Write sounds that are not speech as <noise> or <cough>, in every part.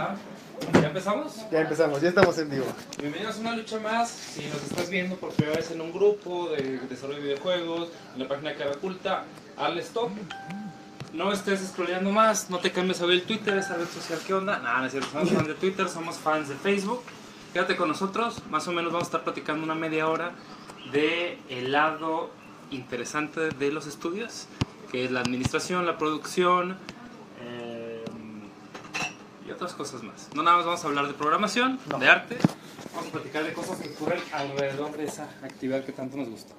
va. ¿Ya empezamos? Ya empezamos, ya estamos en vivo. Bienvenidos a una lucha más. Si nos estás viendo por primera vez en un grupo de desarrollo de videojuegos, en la página Cara Oculta, hazle stop. No estés scrolleando más, no te cambies a ver el Twitter, esa red social, ¿qué onda? Nada, no es cierto, somos fans de Twitter, somos fans de Facebook. Quédate con nosotros, más o menos vamos a estar platicando una media hora de el lado interesante de los estudios, que es la administración, la producción y otras cosas más. No nada más vamos a hablar de programación, No. de arte, vamos a platicar de cosas que ocurren alrededor de esa actividad que tanto nos gusta.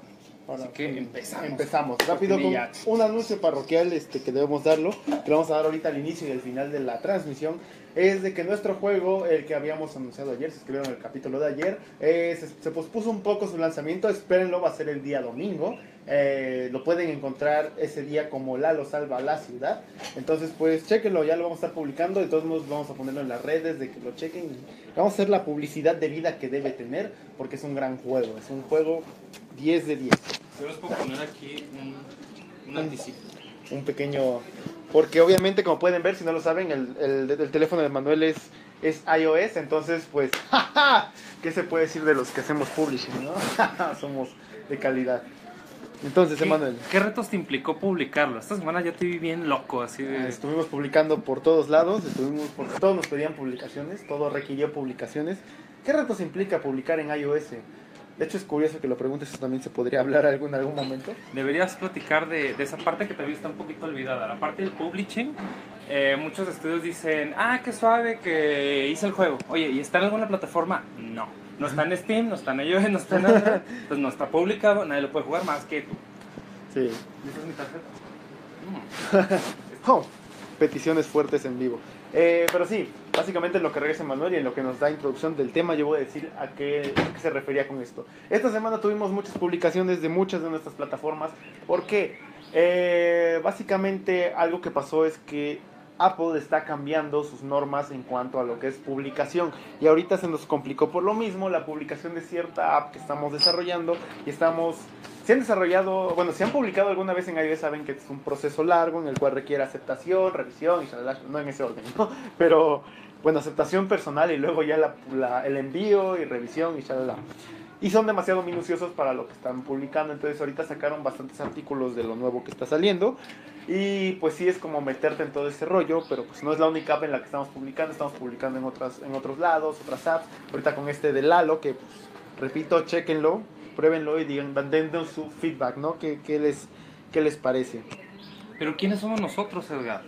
Ahora, Así que empezamos. Empezamos. Rápido con un anuncio parroquial este, que debemos darlo, que lo vamos a dar ahorita al inicio y al final de la transmisión, es de que nuestro juego, el que habíamos anunciado ayer, se escribió en el capítulo de ayer, eh, se, se pospuso un poco su lanzamiento, espérenlo, va a ser el día domingo. Eh, lo pueden encontrar ese día como Lalo Salva la Ciudad. Entonces, pues, chequenlo, ya lo vamos a estar publicando. De todos modos, vamos a ponerlo en las redes de que lo chequen. y Vamos a hacer la publicidad de vida que debe tener, porque es un gran juego. Es un juego 10 de 10. Yo les puedo poner aquí un, un anticipo. un pequeño... Porque obviamente, como pueden ver, si no lo saben, el, el- el teléfono de Manuel es, es iOS, entonces pues, <laughs> ¡jaja! ¿qué se puede decir de los que hacemos publishing, no? <laughs> Somos de calidad. Entonces, ¿Qué, Emanuel, ¿Qué retos te implicó publicarlo? Esta semana ya te vi bien loco, así de... estuvimos publicando por todos lados, estuvimos todos nos pedían publicaciones, todo requirió publicaciones. ¿Qué retos implica publicar en iOS? De hecho, es curioso que lo preguntes, eso también se podría hablar algún, en algún momento. Deberías platicar de, de esa parte que todavía está un poquito olvidada, la parte del publishing. Eh, muchos estudios dicen, ah, qué suave que hice el juego. Oye, ¿y está en alguna plataforma? No. No está en Steam, no está en iOS, no está en nada. Pues no está publicado, nadie lo puede jugar más que tú. Sí. ¿Esa es mi tarjeta? Mm. <laughs> Oh, peticiones fuertes en vivo. Eh, pero sí, básicamente en lo que regresa Manuel y en lo que nos da introducción del tema, yo voy a decir a qué, a qué se refería con esto. Esta semana tuvimos muchas publicaciones de muchas de nuestras plataformas. ¿Por qué? Eh, básicamente algo que pasó es que Apple está cambiando sus normas en cuanto a lo que es publicación. Y ahorita se nos complicó por lo mismo la publicación de cierta app que estamos desarrollando y estamos se han desarrollado, bueno, si han publicado alguna vez en iOS saben que es un proceso largo en el cual requiere aceptación, revisión y no en ese orden, ¿no? Pero, bueno, aceptación personal y luego ya la, la- el envío y revisión y shalala. Y son demasiado minuciosos para lo que están publicando, entonces ahorita sacaron bastantes artículos de lo nuevo que está saliendo. Y pues sí es como meterte en todo ese rollo, pero pues no es la única app en la que estamos publicando, estamos publicando en otras en otros lados, otras apps. Ahorita con este de Lalo, que pues, repito, chequenlo, pruébenlo y digan, su feedback, ¿no? ¿Qué, qué les, ¿Qué les parece? Pero ¿quiénes somos nosotros, Edgar?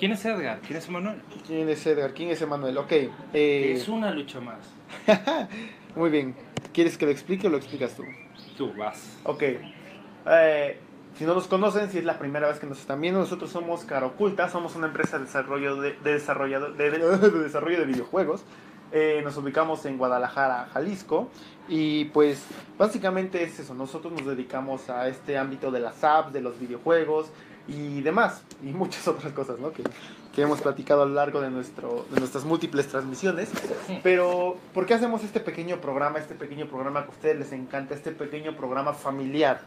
¿Quién es Edgar? ¿Quién es Emanuel? ¿Quién es Edgar? ¿Quién es Emanuel? Ok, eh, Es una lucha más. <laughs> muy bien. ¿Quieres que lo explique o lo explicas tú? Tú vas. Ok. Eh, si no nos conocen, si es la primera vez que nos están viendo, nosotros somos Cara Oculta, somos una empresa de desarrollo de, de desarrollador- de, de- <laughs> de desarrollo de videojuegos. Eh, nos ubicamos en Guadalajara, Jalisco. Y pues básicamente es eso, nosotros nos dedicamos a este ámbito de las apps, de los videojuegos y demás. Y muchas <laughs> otras cosas, ¿no? Que, que hemos platicado a lo largo de, nuestro, de nuestras múltiples transmisiones. Pero, ¿por qué hacemos este pequeño programa, este pequeño programa que a ustedes les encanta, este pequeño programa familiar?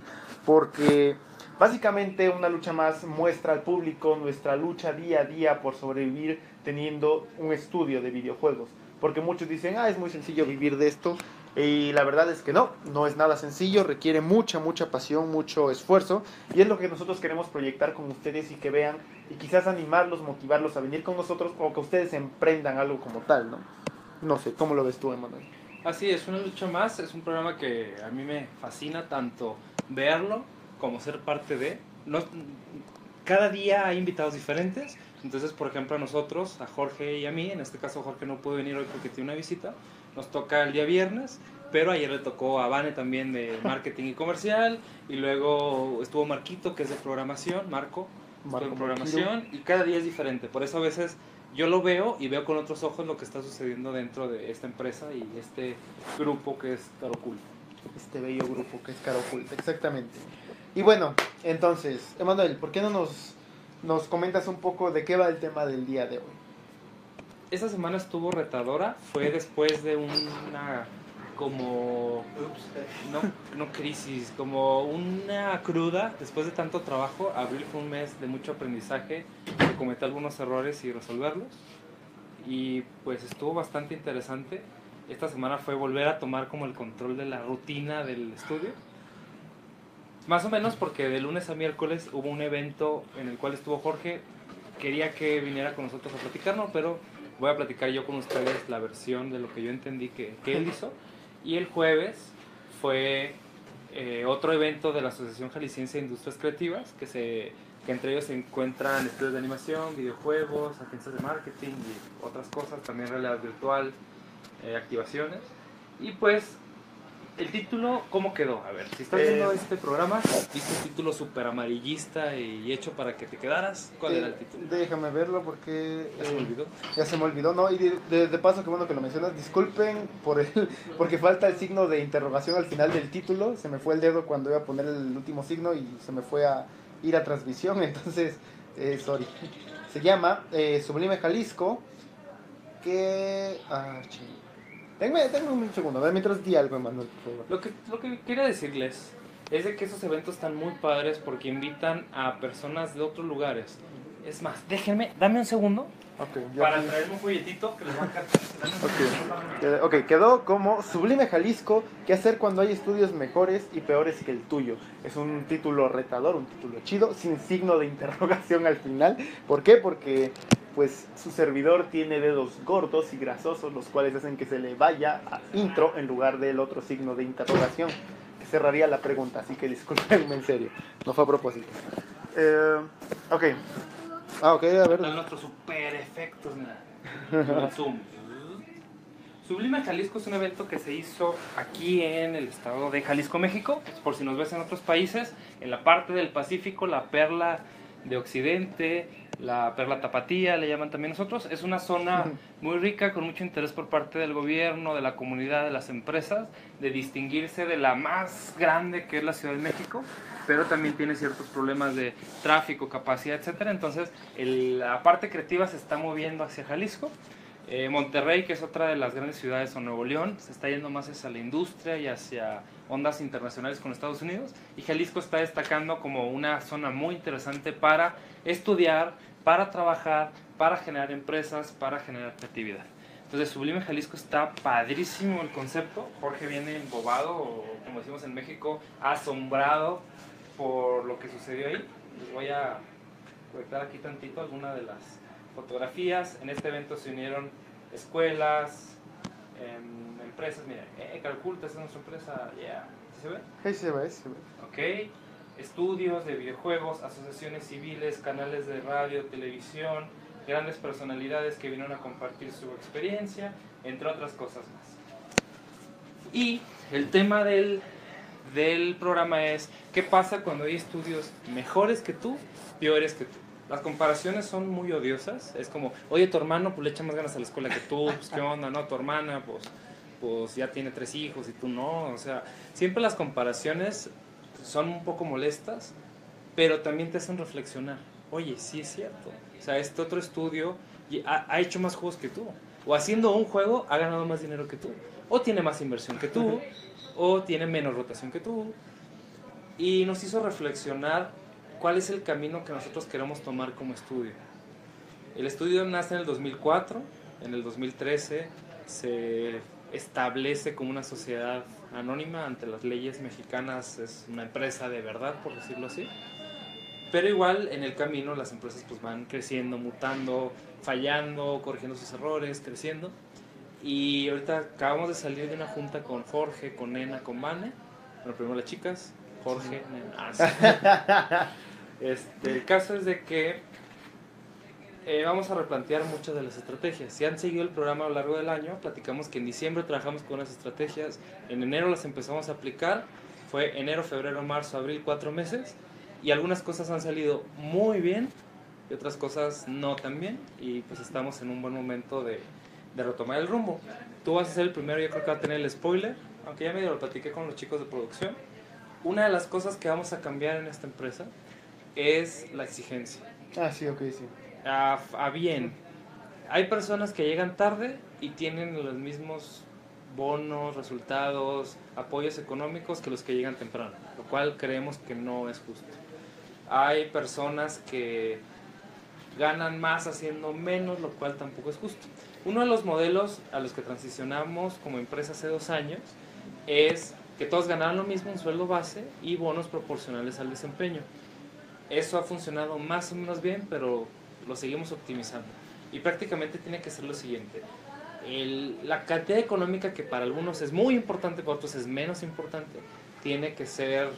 Porque básicamente una lucha más muestra al público nuestra lucha día a día por sobrevivir teniendo un estudio de videojuegos. Porque muchos dicen, ah, es muy sencillo vivir de esto. Y la verdad es que no, no es nada sencillo, requiere mucha, mucha pasión, mucho esfuerzo. Y es lo que nosotros queremos proyectar con ustedes y que vean y quizás animarlos, motivarlos a venir con nosotros o que ustedes emprendan algo como tal, ¿no? No sé, ¿cómo lo ves tú, Emanuel? Así es, una lucha más. Es un programa que a mí me fascina tanto verlo como ser parte de. No, cada día hay invitados diferentes. Entonces, por ejemplo, a nosotros, a Jorge y a mí, en este caso Jorge no pudo venir hoy porque tiene una visita, nos toca el día viernes, pero ayer le tocó a Vane también de marketing y comercial, y luego estuvo Marquito, que es de programación, Marco, Marco de programación, y cada día es diferente. Por eso a veces yo lo veo y veo con otros ojos lo que está sucediendo dentro de esta empresa y este grupo que es Tarocul. Este bello grupo que es Cara Oculta, exactamente. Y bueno, entonces, Emanuel, ¿por qué no nos, nos comentas un poco de qué va el tema del día de hoy? Esta semana estuvo retadora, fue después de una como no crisis, como una cruda después de tanto trabajo. Abril fue un mes de mucho aprendizaje, de cometer algunos errores y resolverlos. y pues estuvo bastante interesante. Esta semana fue volver a tomar como el control de la rutina del estudio. Más o menos porque de lunes a miércoles hubo un evento en el cual estuvo Jorge. Quería que viniera con nosotros a platicarnos, pero voy a platicar yo con ustedes la versión de lo que yo entendí que, él hizo. Y el jueves fue eh, otro evento de la Asociación Jalisciense de Industrias Creativas, que, se, que entre ellos se encuentran estudios de animación, videojuegos, agencias de marketing y otras cosas, también realidad virtual, eh, activaciones. Y pues el título, ¿cómo quedó? A ver, si estás viendo Eh, este programa, viste un título súper amarillista y hecho para que te quedaras. ¿Cuál era el título? Déjame verlo porque Ya se me eh, olvidó. ya se me olvidó, ¿no? Y de, de- de paso, que bueno que lo mencionas, disculpen por el, <laughs> porque falta el signo de interrogación al final del título. Se me fue el dedo cuando iba a poner el último signo y se me fue a ir a transmisión, <laughs> entonces, eh, sorry. Se llama Sublime Jalisco, que... Ah, ching. Tenme, tenme un segundo, mientras di algo, Emanuel, por favor. Lo que, lo que quería decirles es de que esos eventos están muy padres porque invitan a personas de otros lugares. Es más, déjenme, dame un segundo Ok, ya para traerme un folletito que les voy a. Dame un Ok. quedó como Sublime Jalisco, ¿qué hacer cuando hay estudios mejores y peores que el tuyo? Es un título retador, un título chido, sin signo de interrogación al final. ¿Por qué? Porque pues su servidor tiene dedos gordos y grasosos, los cuales hacen que se le vaya a intro en lugar del otro signo de interrogación, que cerraría la pregunta, así que discúlpenme en serio, no fue a propósito. Eh, ok. Ah, ok, a ver. Están nuestros super efectos. Con Zoom. Sublime Jalisco es un evento que se hizo aquí en el estado de Jalisco, México. Por si nos ves en otros países, en la parte del Pacífico, la perla de Occidente, la perla tapatía, le llaman también nosotros. Es una zona muy rica, con mucho interés por parte del gobierno, de la comunidad, de las empresas, de distinguirse de la más grande que es la Ciudad de México, pero también tiene ciertos problemas de tráfico, capacidad, etcétera. Entonces, el- la parte creativa se está moviendo hacia Jalisco. Eh, Monterrey, que es otra de las grandes ciudades, o Nuevo León, se está yendo más hacia la industria y hacia ondas internacionales con Estados Unidos. Y Jalisco está destacando como una zona muy interesante para estudiar, para trabajar, para generar empresas, para generar creatividad. Entonces, Sublime Jalisco está padrísimo el concepto. Jorge viene embobado, o como decimos en México, asombrado por lo que sucedió ahí. Les voy a proyectar aquí tantito algunas de las fotografías. En este evento se unieron escuelas, em, empresas. Mira, eh, Calculta, esa es nuestra empresa. Yeah. ¿Sí se ve? Ahí se ve, se ve. Ok. Estudios de videojuegos, asociaciones civiles, canales de radio, televisión, grandes personalidades que vinieron a compartir su experiencia, entre otras cosas más. Y el tema del, del programa es, ¿qué pasa cuando hay estudios mejores que tú, peores que tú? Las comparaciones son muy odiosas, es como, oye, tu hermano pues le echa más ganas a la escuela que tú, pues qué onda, no, tu hermana pues, pues ya tiene tres hijos y tú no, o sea, siempre las comparaciones son un poco molestas, pero también te hacen reflexionar. Oye, sí es cierto. O sea, este otro estudio ha, ha hecho más juegos que tú. O haciendo un juego ha ganado más dinero que tú. O tiene más inversión que tú. O tiene menos rotación que tú. Y nos hizo reflexionar cuál es el camino que nosotros queremos tomar como estudio. El estudio nace en el 2004. En el 2013 se establece como una sociedad anónima ante las leyes mexicanas, es una empresa de verdad, por decirlo así. Pero igual en el camino las empresas pues van creciendo, mutando, fallando, corrigiendo sus errores, creciendo. Y ahorita acabamos de salir de una junta con Jorge, con Nena, con Vane. Bueno, primero las chicas, Jorge, Nena. Ah, sí. <laughs> Este, el caso es de que eh, vamos a replantear muchas de las estrategias. Si han seguido el programa a lo largo del año, platicamos que en diciembre trabajamos con unas estrategias, en enero las empezamos a aplicar, fue enero, febrero, marzo, abril, cuatro meses, y algunas cosas han salido muy bien y otras cosas no tan bien, y pues estamos en un buen momento de, de retomar el rumbo. Tú vas a ser el primero, yo creo que va a tener el spoiler, aunque ya medio lo platiqué con los chicos de producción. Una de las cosas que vamos a cambiar en esta empresa es la exigencia Ah, sí, ok, sí. a, a bien. Hay personas que llegan tarde y tienen los mismos bonos, resultados, apoyos económicos que los que llegan temprano, lo cual creemos que no es justo. Hay personas que ganan más haciendo menos, lo cual tampoco es justo. Uno de los modelos a los que transicionamos como empresa hace dos años es que todos ganaran lo mismo, un sueldo base y bonos proporcionales al desempeño. Eso ha funcionado más o menos bien, pero lo seguimos optimizando. Y prácticamente tiene que ser lo siguiente. El- la cantidad económica que para algunos es muy importante, para otros es menos importante, tiene que ser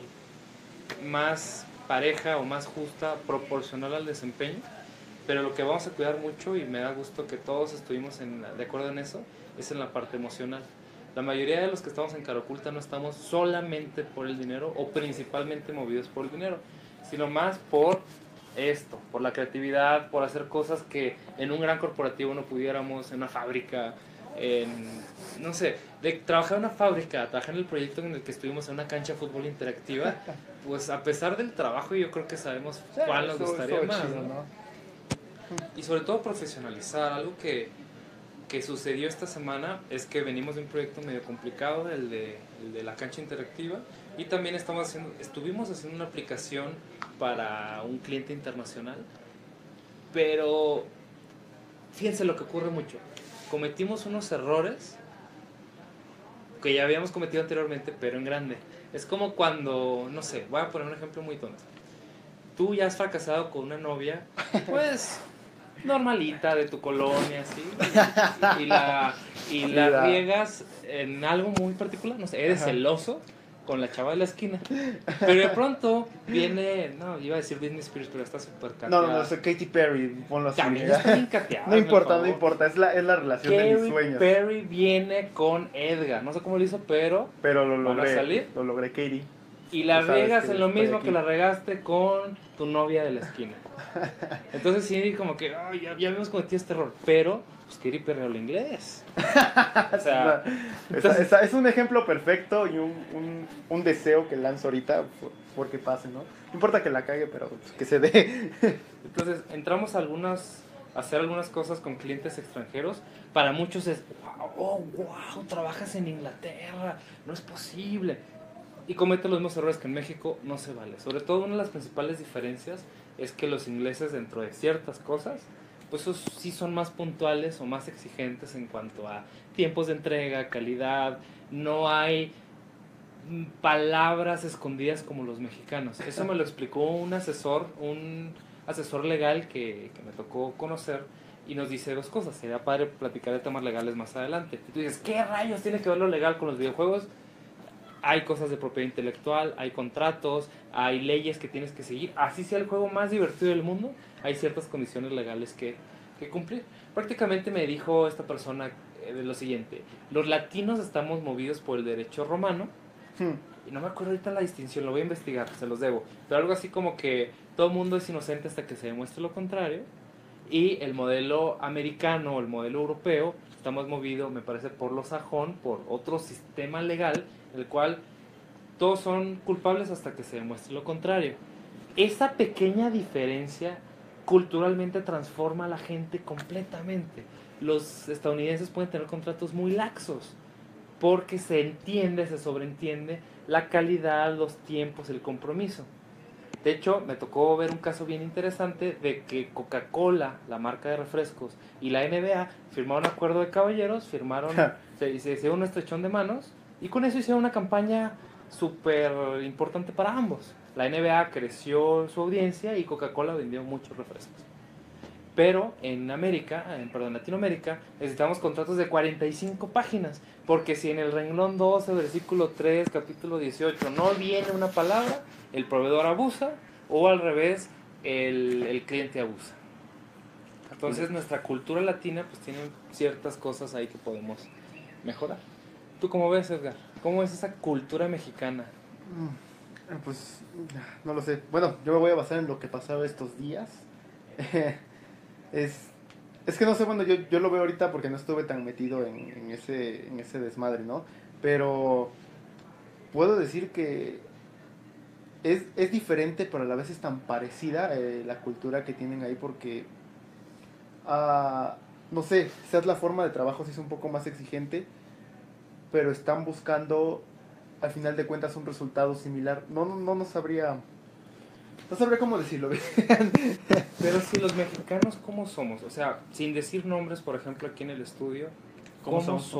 más pareja o más justa, proporcional al desempeño. Pero lo que vamos a cuidar mucho, y me da gusto que todos estuvimos en- de acuerdo en eso, es en la parte emocional. La mayoría de los que estamos en Caraculta no estamos solamente por el dinero o principalmente movidos por el dinero, sino más por esto, por la creatividad, por hacer cosas que en un gran corporativo no pudiéramos, en una fábrica, en, no sé, de trabajar en una fábrica, trabajar en el proyecto en el que estuvimos en una cancha de fútbol interactiva, <laughs> pues a pesar del trabajo yo creo que sabemos cuál nos gustaría más. Y sobre todo profesionalizar, algo que, que sucedió esta semana es que venimos de un proyecto medio complicado, el de, el de la cancha interactiva, y también estamos haciendo, estuvimos haciendo una aplicación para un cliente internacional, pero fíjense lo que ocurre mucho, cometimos unos errores que ya habíamos cometido anteriormente, pero en grande. Es como cuando, no sé, voy a poner un ejemplo muy tonto. Tú ya has fracasado con una novia, pues normalita de tu colonia, así, <laughs> y, la, y la riegas en algo muy particular, no sé, eres Ajá. celoso con la chava de la esquina, pero de pronto viene, no, iba a decir Britney Spears, pero está súper No, cateada. no, no, soy Katy Perry, ponlo así. También está bien cateada, <laughs> No por importa, no importa, es la, es la relación de mis Katy sueños. Perry viene con Edgar, no sé cómo lo hizo, pero Pero lo ¿Van a logré, salir? lo logré, Katy. Y la riegas en lo mismo que la regaste con tu novia de la esquina. <laughs> Entonces sí, como que, "Ay, ya, ya habíamos cometido este error. Pero, pues Katy Perry habla inglés. O sea, <laughs> Esa- esa- es un ejemplo perfecto y un, un, un deseo que lanzo ahorita por- porque pase, ¿no? No importa que la cague, pero pues, que se dé. <laughs> entonces entramos a algunas, hacer algunas cosas con clientes extranjeros. Para muchos es, wow, oh, wow, trabajas en Inglaterra, no es posible. Y comete los mismos errores que en México, no se vale. Sobre todo una de las principales diferencias es que los ingleses dentro de ciertas cosas, pues esos sí son más puntuales o más exigentes en cuanto a tiempos de entrega, calidad, no hay mm, palabras escondidas como los mexicanos. Eso me lo explicó un asesor, un asesor legal que, que me tocó conocer y nos dice dos cosas. Sería padre platicar de temas legales más adelante. Y tú dices, ¿qué rayos tiene que ver lo legal con los videojuegos? Hay cosas de propiedad intelectual, hay contratos, hay leyes que tienes que seguir. Así sea el juego más divertido del mundo, hay ciertas condiciones legales que, que cumplir. Prácticamente me dijo esta persona eh, de lo siguiente, los latinos estamos movidos por el derecho romano, y no me acuerdo ahorita la distinción, lo voy a investigar, se los debo, pero algo así como que todo mundo es inocente hasta que se demuestre lo contrario, y el modelo americano o el modelo europeo estamos movidos, me parece, por lo sajón, por otro sistema legal, el cual todos son culpables hasta que se demuestre lo contrario. Esa pequeña diferencia culturalmente transforma a la gente completamente. Los estadounidenses pueden tener contratos muy laxos porque se entiende, se sobreentiende la calidad, los tiempos, el compromiso. De hecho, me tocó ver un caso bien interesante de que Coca-Cola, la marca de refrescos, y la NBA firmaron un acuerdo de caballeros, firmaron, se, se hicieron un estrechón de manos, y con eso hicieron una campaña súper importante para ambos. La NBA creció su audiencia y Coca-Cola vendió muchos refrescos. Pero en América, en, perdón, Latinoamérica, necesitamos contratos de 45 páginas. Porque si en el renglón 12, versículo 3, capítulo 18, no viene una palabra, el proveedor abusa o al revés, el, el cliente abusa. Entonces nuestra cultura latina pues tiene ciertas cosas ahí que podemos mejorar. ¿Tú cómo ves, Edgar? ¿Cómo es esa cultura mexicana? Mm, Pues no lo sé. Bueno, yo me voy a basar en lo que pasaba estos días. <laughs> es, es que no sé, bueno, yo, yo lo veo ahorita porque no estuve tan metido en, en ese, en ese desmadre, ¿no? Pero puedo decir que es, es diferente, pero a la vez es tan parecida eh, la cultura que tienen ahí porque, ah, no sé, quizás la forma de trabajo sí es un poco más exigente, pero están buscando al final de cuentas un resultado similar. No, no, no, no sabría No sabré cómo decirlo. <laughs> Pero si los mexicanos, ¿cómo somos? O sea, sin decir nombres, por ejemplo, aquí en el estudio, ¿cómo, somos?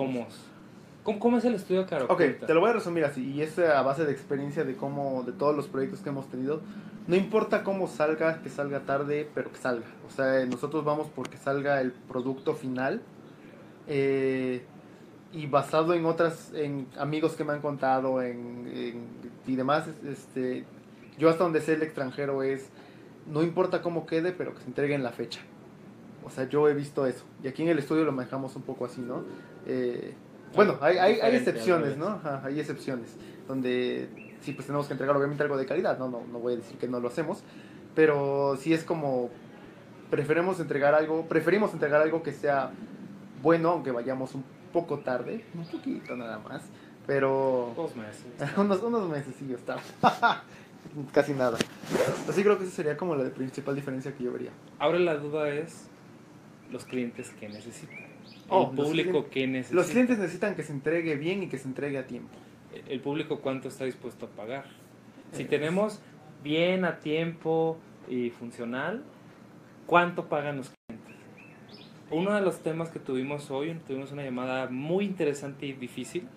¿Cómo, ¿Cómo, es el estudio Caro? Ok, te lo voy a resumir así, y es a base de experiencia de cómo, de todos los proyectos que hemos tenido. No importa cómo salga, que salga tarde, pero que salga. O sea, nosotros vamos porque salga el producto final. Eh, y basado en otras, en amigos que me han contado en, y demás, este, yo hasta donde sé el extranjero es, no importa cómo quede, pero que se entregue en la fecha. O sea, yo he visto eso. Y aquí en el estudio lo manejamos un poco así, ¿no? Eh, bueno, hay, hay, hay excepciones, ¿no? hay excepciones. Donde sí, pues tenemos que entregar obviamente algo de calidad, ¿no? No, no voy a decir que no lo hacemos. Pero sí es como, preferimos entregar algo, preferimos entregar algo que sea bueno, aunque vayamos un poco tarde, un poquito nada más. Pero... Dos meses. <laughs> unos, unos meses, sí, está. <laughs> casi nada. Así creo que esa sería como la principal diferencia que yo vería. Ahora la duda es los clientes que necesitan. Oh, el público que necesita. Los clientes necesitan que se entregue bien y que se entregue a tiempo. El público cuánto está dispuesto a pagar. Si tenemos bien a tiempo y funcional, ¿cuánto pagan los clientes? Uno de los temas que tuvimos hoy, tuvimos una llamada muy interesante y difícil,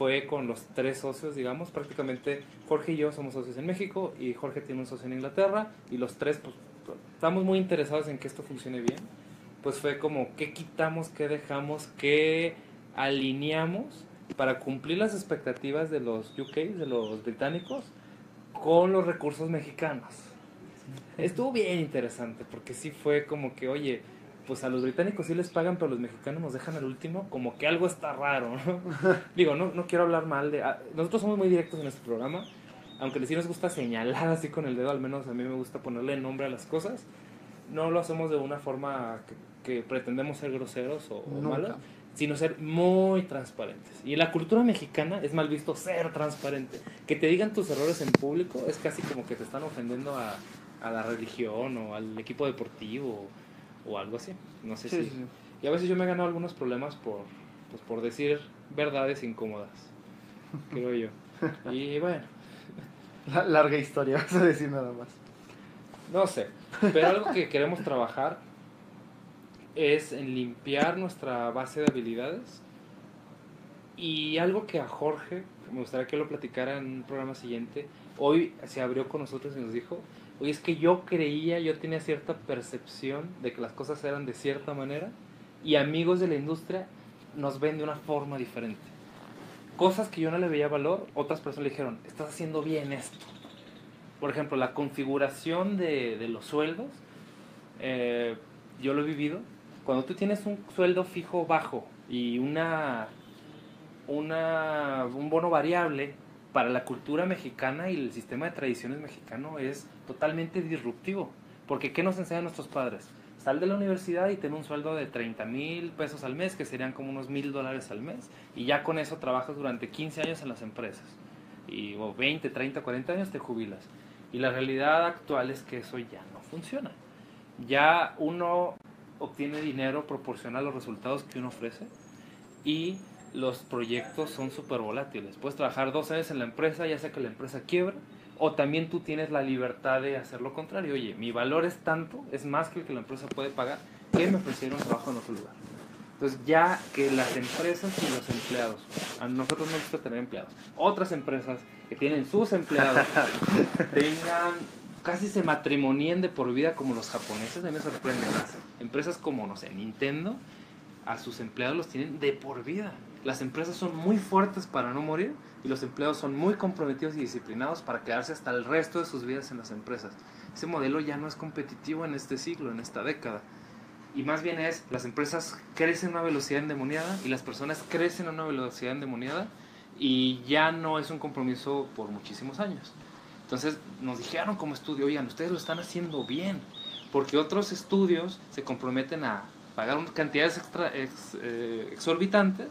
fue con los tres socios, digamos, prácticamente Jorge y yo somos socios en México y Jorge tiene un socio en Inglaterra y los tres pues, estamos muy interesados en que esto funcione bien. Pues fue como qué quitamos, qué dejamos, qué alineamos para cumplir las expectativas de los UK, de los británicos, con los recursos mexicanos. Estuvo bien interesante porque sí fue como que, oye, pues a los británicos sí les pagan, pero los mexicanos nos dejan al último, como que algo está raro, ¿no? <laughs> Digo, no, no quiero hablar mal de... Ah, nosotros somos muy directos en este programa, aunque sí nos gusta señalar así con el dedo, al menos a mí me gusta ponerle nombre a las cosas, no lo hacemos de una forma que, pretendemos ser groseros o, malos, sino ser muy transparentes. Y en la cultura mexicana es mal visto ser transparente. Que te digan tus errores en público es casi como que te están ofendiendo a, a la religión o al equipo deportivo o algo así. No sé si. Y a veces yo me he ganado algunos problemas por, pues, por decir verdades incómodas, <laughs> creo yo. Y bueno. La larga historia, <laughs> vas a decir nada más. No sé, pero algo que queremos trabajar es en limpiar nuestra base de habilidades y algo que a Jorge, me gustaría que lo platicara en un programa siguiente, hoy se abrió con nosotros y nos dijo, Oye, es que yo creía, yo tenía cierta percepción de que las cosas eran de cierta manera y amigos de la industria nos ven de una forma diferente. Cosas que yo no le veía valor, otras personas le dijeron, estás haciendo bien esto. Por ejemplo, la configuración de, los sueldos, eh, yo lo he vivido. Cuando tú tienes un sueldo fijo bajo y una, una, un bono variable, para la cultura mexicana y el sistema de tradiciones mexicano es totalmente disruptivo. Porque ¿qué nos enseñan nuestros padres? Sal de la universidad y ten un sueldo de 30 mil pesos al mes, que serían como unos mil dólares al mes, y ya con eso trabajas durante 15 años en las empresas. Y o 20, 30, 40 años te jubilas. Y la realidad actual es que eso ya no funciona. Ya uno obtiene dinero proporcional a los resultados que uno ofrece y los proyectos son súper volátiles. Puedes trabajar dos años en la empresa, ya sea que la empresa quiebra, o también tú tienes la libertad de hacer lo contrario. Oye, mi valor es tanto, es más que el que la empresa puede pagar, que me ofrecieron trabajo en otro lugar. Entonces ya que las empresas y los empleados, a nosotros nos gusta tener empleados, otras empresas que tienen sus empleados, <laughs> tengan, casi se matrimonien de por vida como los japoneses, a mí me sorprende más. Empresas como, no sé, Nintendo, a sus empleados los tienen de por vida. Las empresas son muy fuertes para no morir y los empleados son muy comprometidos y disciplinados para quedarse hasta el resto de sus vidas en las empresas. Ese modelo ya no es competitivo en este siglo, en esta década. Y más bien es, las empresas crecen a una velocidad endemoniada y las personas crecen a una velocidad endemoniada y ya no es un compromiso por muchísimos años. Entonces nos dijeron como estudio, oigan, ustedes lo están haciendo bien, porque otros estudios se comprometen a pagar cantidades eh, exorbitantes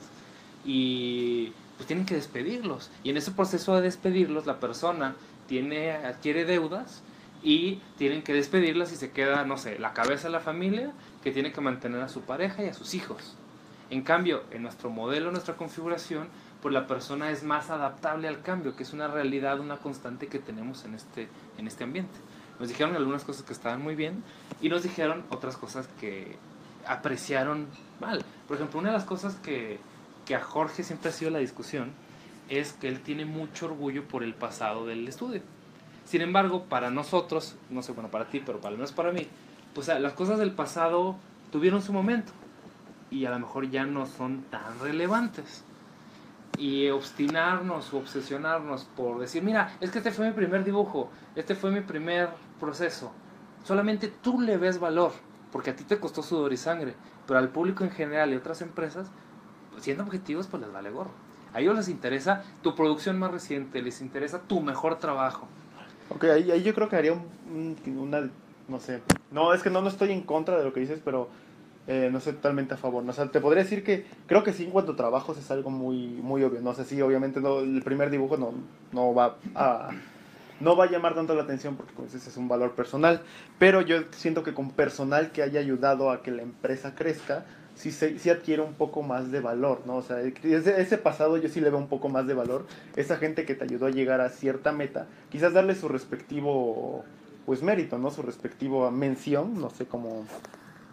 y pues tienen que despedirlos. Y en ese proceso de despedirlos, la persona tiene, adquiere deudas y tienen que despedirlas y se queda, no sé, la cabeza de la familia que tiene que mantener a su pareja y a sus hijos. En cambio, en nuestro modelo, nuestra configuración, pues la persona es más adaptable al cambio, que es una realidad, una constante que tenemos en este, en este ambiente. Nos dijeron algunas cosas que estaban muy bien y nos dijeron otras cosas que apreciaron mal. Por ejemplo, una de las cosas que, que a Jorge siempre ha sido la discusión es que él tiene mucho orgullo por el pasado del estudio. Sin embargo, para nosotros, no sé, bueno, para ti, pero al menos para mí, pues las cosas del pasado tuvieron su momento y a lo mejor ya no son tan relevantes. Y obstinarnos o obsesionarnos por decir, mira, es que este fue mi primer dibujo, este fue mi primer proceso. Solamente tú le ves valor, porque a ti te costó sudor y sangre, pero al público en general y otras empresas, siendo objetivos, pues les vale gorro. A ellos les interesa tu producción más reciente, les interesa tu mejor trabajo. Ok, ahí, ahí yo creo que haría un, una, no sé, no, es que no, no estoy en contra de lo que dices, pero eh, no sé totalmente a favor. ¿no? O sea, te podría decir que creo que sí en cuanto a trabajos es algo muy, muy obvio. No sé si obviamente no, el primer dibujo no, no va a no va a llamar tanto la atención porque pues, ese es un valor personal, pero yo siento que con personal que haya ayudado a que la empresa crezca, sí, sí adquiere un poco más de valor, ¿no? O sea, ese, ese, pasado yo sí le veo un poco más de valor. Esa gente que te ayudó a llegar a cierta meta, quizás darle su respectivo, pues mérito, ¿no? Su respectivo mención, no sé cómo,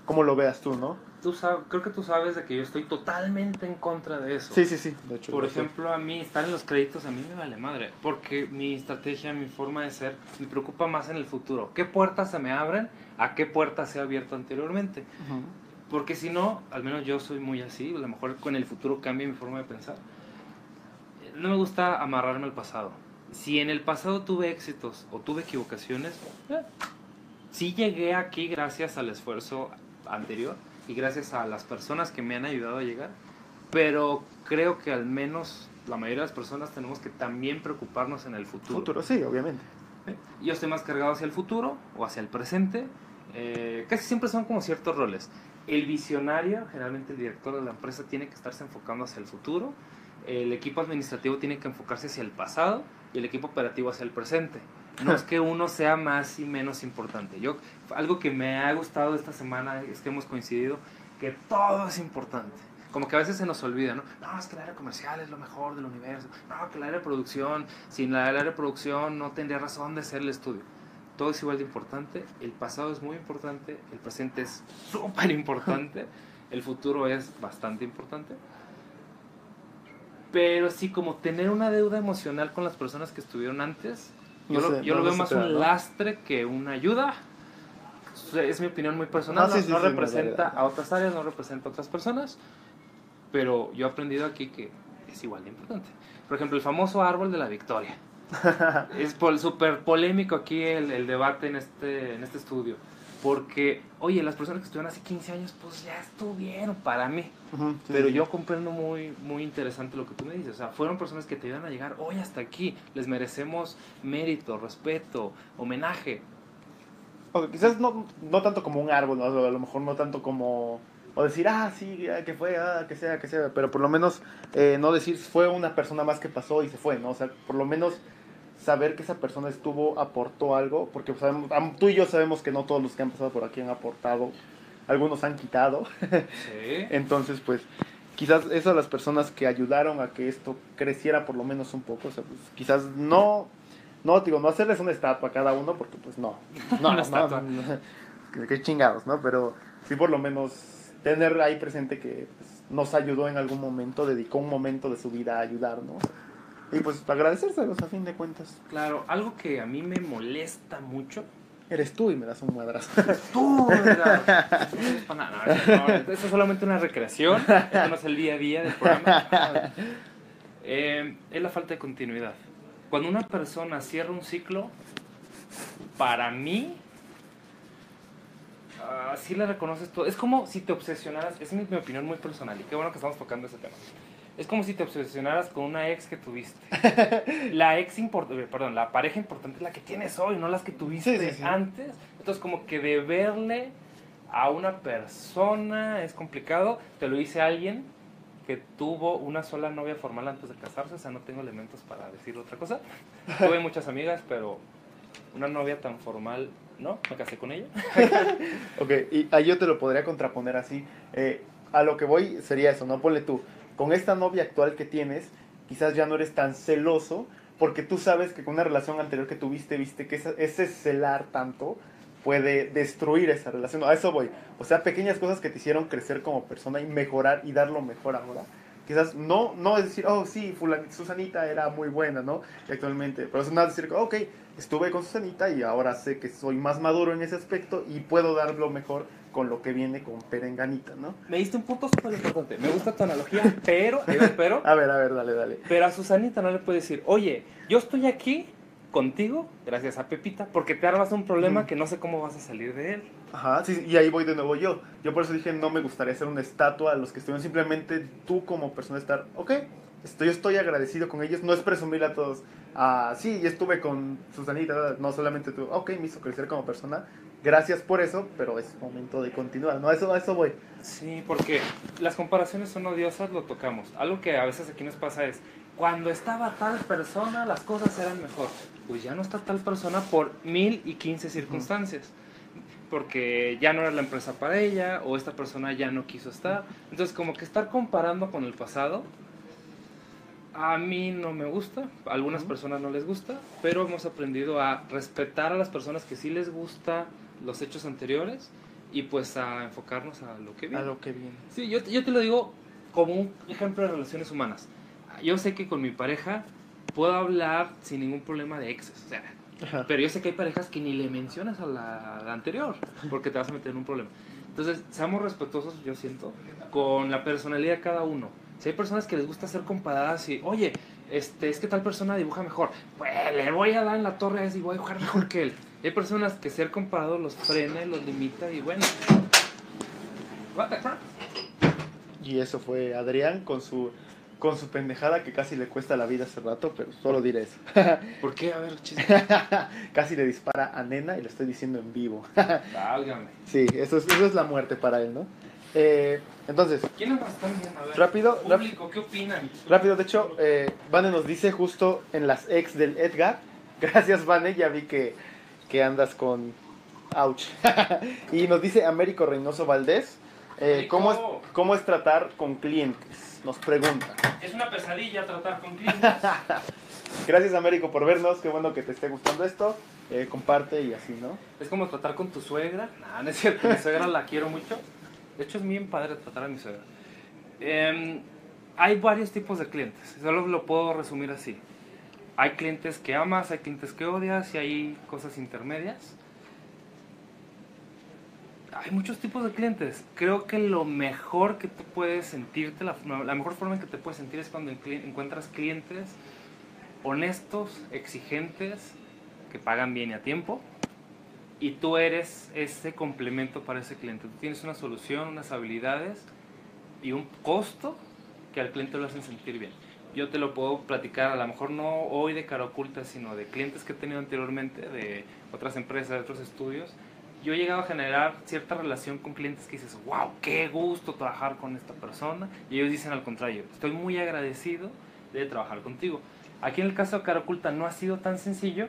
cómo lo veas tú, ¿no? Tú sabes, creo que tú sabes de que yo estoy totalmente en contra de eso. Sí, sí, sí. De hecho, Por ejemplo, a mí estar en los créditos a mí me vale madre, porque mi estrategia, mi forma de ser, me preocupa más en el futuro. ¿Qué puertas se me abren? ¿A qué puertas se ha abierto anteriormente? Porque si no, al menos yo soy muy así, a lo mejor con el futuro cambia mi forma de pensar. No me gusta amarrarme al pasado. Si en el pasado tuve éxitos o tuve equivocaciones, eh, sí llegué aquí gracias al esfuerzo anterior y gracias a las personas que me han ayudado a llegar, pero creo que al menos la mayoría de las personas tenemos que también preocuparnos en el futuro. Futuro, sí, obviamente. ¿Eh? Yo estoy más cargado hacia el futuro o hacia el presente. Eh, casi siempre son como ciertos roles. El visionario, generalmente el director de la empresa, tiene que estarse enfocando hacia el futuro. El equipo administrativo tiene que enfocarse hacia el pasado y el equipo operativo hacia el presente. No es <laughs> que uno sea más y menos importante. Yo, algo que me ha gustado esta semana es que hemos coincidido que todo es importante. Como que a veces se nos olvida, ¿no? No, es que el área comercial es lo mejor del universo. No, que el área de producción, sin la área de producción no tendría razón de ser el estudio. Todo es igual de importante. El pasado es muy importante. El presente es <laughs> súper importante. <laughs> El futuro es bastante importante. Pero sí, como tener una deuda emocional con las personas que estuvieron antes, yo, lo, veo más un lastre que una ayuda. Es mi opinión muy personal. Ah, no, representa a otras áreas, no representa a otras personas. Pero yo he aprendido aquí que es igual de importante. Por ejemplo, el famoso árbol de la victoria. <laughs> es súper polémico aquí el, el, debate en este, en este estudio. Porque, oye, las personas que estuvieron hace 15 años, pues ya estuvieron para mí. Pero yo comprendo muy, muy interesante lo que tú me dices. O sea, fueron personas que te iban a llegar hoy hasta aquí. Les merecemos mérito, respeto, homenaje. O quizás no, no tanto como un árbol, a lo mejor no tanto como o decir, ah, sí, que fue, ah, que sea, que sea, pero por lo menos eh, no decir fue una persona más que pasó y se fue, ¿no? O sea, por lo menos saber que esa persona estuvo, aportó algo, porque sabemos, tú y yo sabemos que no todos los que han pasado por aquí han aportado, algunos han quitado. Sí. <laughs> Entonces, pues, quizás esas las personas que ayudaron a que esto creciera por lo menos un poco, o sea, pues, quizás no, no, digo, no hacerles una estatua a cada uno, porque pues no, <laughs> no, no, no, qué chingados, ¿no? Pero sí por lo menos tener ahí presente que pues, nos ayudó en algún momento, dedicó un momento de su vida a ayudarnos. Y pues agradecérselos a fin de cuentas. Claro, algo que a mí me molesta mucho. Eres tú y me das un madrazo. <laughs> Tú, ¿verdad? No, no, no, esto es solamente una recreación. Esto no es el día a día del programa. Eh, es la falta de continuidad. Cuando una persona cierra un ciclo, para mí, uh, sí le reconoces todo. Es como si te obsesionaras, esa es mi opinión muy personal y qué bueno que estamos tocando ese tema es como si te obsesionaras con una ex que tuviste. <laughs> la ex importante, eh, perdón, la pareja importante es la que tienes hoy, no las que tuviste antes. Entonces, como que de verle a una persona es complicado. Te lo dice alguien que tuvo una sola novia formal antes de casarse, o sea, no tengo elementos para decir otra cosa. <laughs> Tuve muchas amigas, pero una novia tan formal, ¿no? Me casé con ella. <laughs> ok, y ahí yo te lo podría contraponer así. Eh, a lo que voy sería eso, ¿no? Ponle tú con esta novia actual que tienes, quizás ya no eres tan celoso porque tú sabes que con una relación anterior que tuviste, viste que ese celar tanto puede destruir esa relación. A eso voy. O sea, pequeñas cosas que te hicieron crecer como persona y mejorar y dar lo mejor ahora. Quizás no, no es decir, oh, sí, Susanita era muy buena, ¿no? Y actualmente. Pero es más decir, ok, estuve con Susanita y ahora sé que soy más maduro en ese aspecto y puedo dar lo mejor con lo que viene con Perenganita, ¿no? Me diste un punto súper importante. Me gusta tu analogía, pero, pero, <laughs> A ver, a ver, dale, dale. pero a Susanita no le puedes decir, oye, yo estoy aquí contigo, gracias a Pepita, porque te armas un problema que no sé cómo vas a salir de él. Ajá, sí, y ahí voy de nuevo yo. Yo por eso dije, no me gustaría hacer una estatua a los que estuvieron, simplemente tú como persona estar, ok, estoy, estoy agradecido con ellos, no es presumirle a todos, ah, sí, estuve con Susanita, no solamente tú, ok, me hizo crecer como persona, gracias por eso, pero es momento de continuar, ¿no? A eso, a eso voy. Sí, porque las comparaciones son odiosas, lo tocamos. Algo que a veces aquí nos pasa es, cuando estaba tal persona, las cosas eran mejor. Pues ya no está tal persona por mil y quince circunstancias. Porque ya no era la empresa para ella, o esta persona ya no quiso estar. Entonces, como que estar comparando con el pasado, a mí no me gusta, a algunas personas no les gusta, pero hemos aprendido a respetar a las personas que sí les gusta los hechos anteriores y pues a enfocarnos a lo que viene. A lo que viene. Sí, yo, yo te lo digo como un ejemplo de relaciones humanas. Yo sé que con mi pareja puedo hablar sin ningún problema de exes, o sea, Ajá. pero yo sé que hay parejas que ni le mencionas a la, a la anterior porque te vas a meter en un problema. Entonces, seamos respetuosos, yo siento, con la personalidad de cada uno. Si hay personas que les gusta ser comparadas y, oye, este, es que tal persona dibuja mejor, pues le voy a dar en la torre a ese y voy a dibujar mejor que él. Y hay personas que ser comparado los frena y los limita y bueno. What the? Y eso fue Adrián con su, con su pendejada que casi le cuesta la vida hace rato, pero solo diré eso. <laughs> ¿Por qué? A ver, chisme. <laughs> casi le dispara a Nena y lo estoy diciendo en vivo. Válgame. <laughs> sí, eso es, eso es la muerte para él, ¿no? Eh, entonces, ¿Quiénes nos están viendo? A ver. Rápido, Público, ¿qué opinan? rápido, de hecho, eh, Vane nos dice justo en las ex del Edgar. <laughs> Gracias, Vane, ya vi que, que andas con... Ouch. <laughs> y nos dice Américo Reynoso Valdés. eh. ¿cómo, es, ¿Cómo es tratar con clientes? Nos pregunta. Es una pesadilla tratar con <laughs> clientes. Gracias, Américo, por vernos. Qué bueno que te esté gustando esto. Eh, comparte y así, ¿no? es como tratar con tu suegra. No, no es cierto, mi suegra la quiero mucho. De hecho, es bien padre tratar a mi suegra. Em, hay varios tipos de clientes, solo lo puedo resumir así. Hay clientes que amas, hay clientes que odias y hay cosas intermedias. Hay muchos tipos de clientes. Creo que lo mejor que tú puedes sentirte, la, la mejor forma en que te puedes sentir es cuando encuentras clientes honestos, exigentes, que pagan bien y a tiempo. Y tú eres ese complemento para ese cliente. Tú tienes una solución, unas habilidades y un costo que al cliente lo hacen sentir bien. Yo te lo puedo platicar, a lo mejor no hoy de cara oculta, sino de clientes que he tenido anteriormente, de otras empresas, de otros estudios. Yo he llegado a generar cierta relación con clientes que dices, wow, qué gusto trabajar con esta persona. Y ellos dicen al contrario, estoy muy agradecido de trabajar contigo. Aquí en el caso de cara oculta no ha sido tan sencillo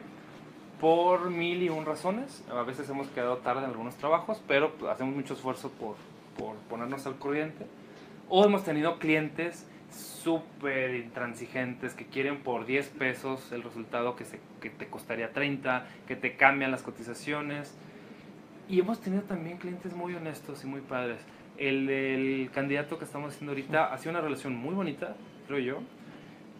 por mil y un razones. A veces hemos quedado tarde en algunos trabajos, pero hacemos mucho esfuerzo por, por ponernos al corriente. O hemos tenido clientes súper intransigentes que quieren por 10 pesos el resultado que, se, que te costaría 30, que te cambian las cotizaciones. Y hemos tenido también clientes muy honestos y muy padres. El del candidato que estamos haciendo ahorita ha sido una relación muy bonita, creo yo.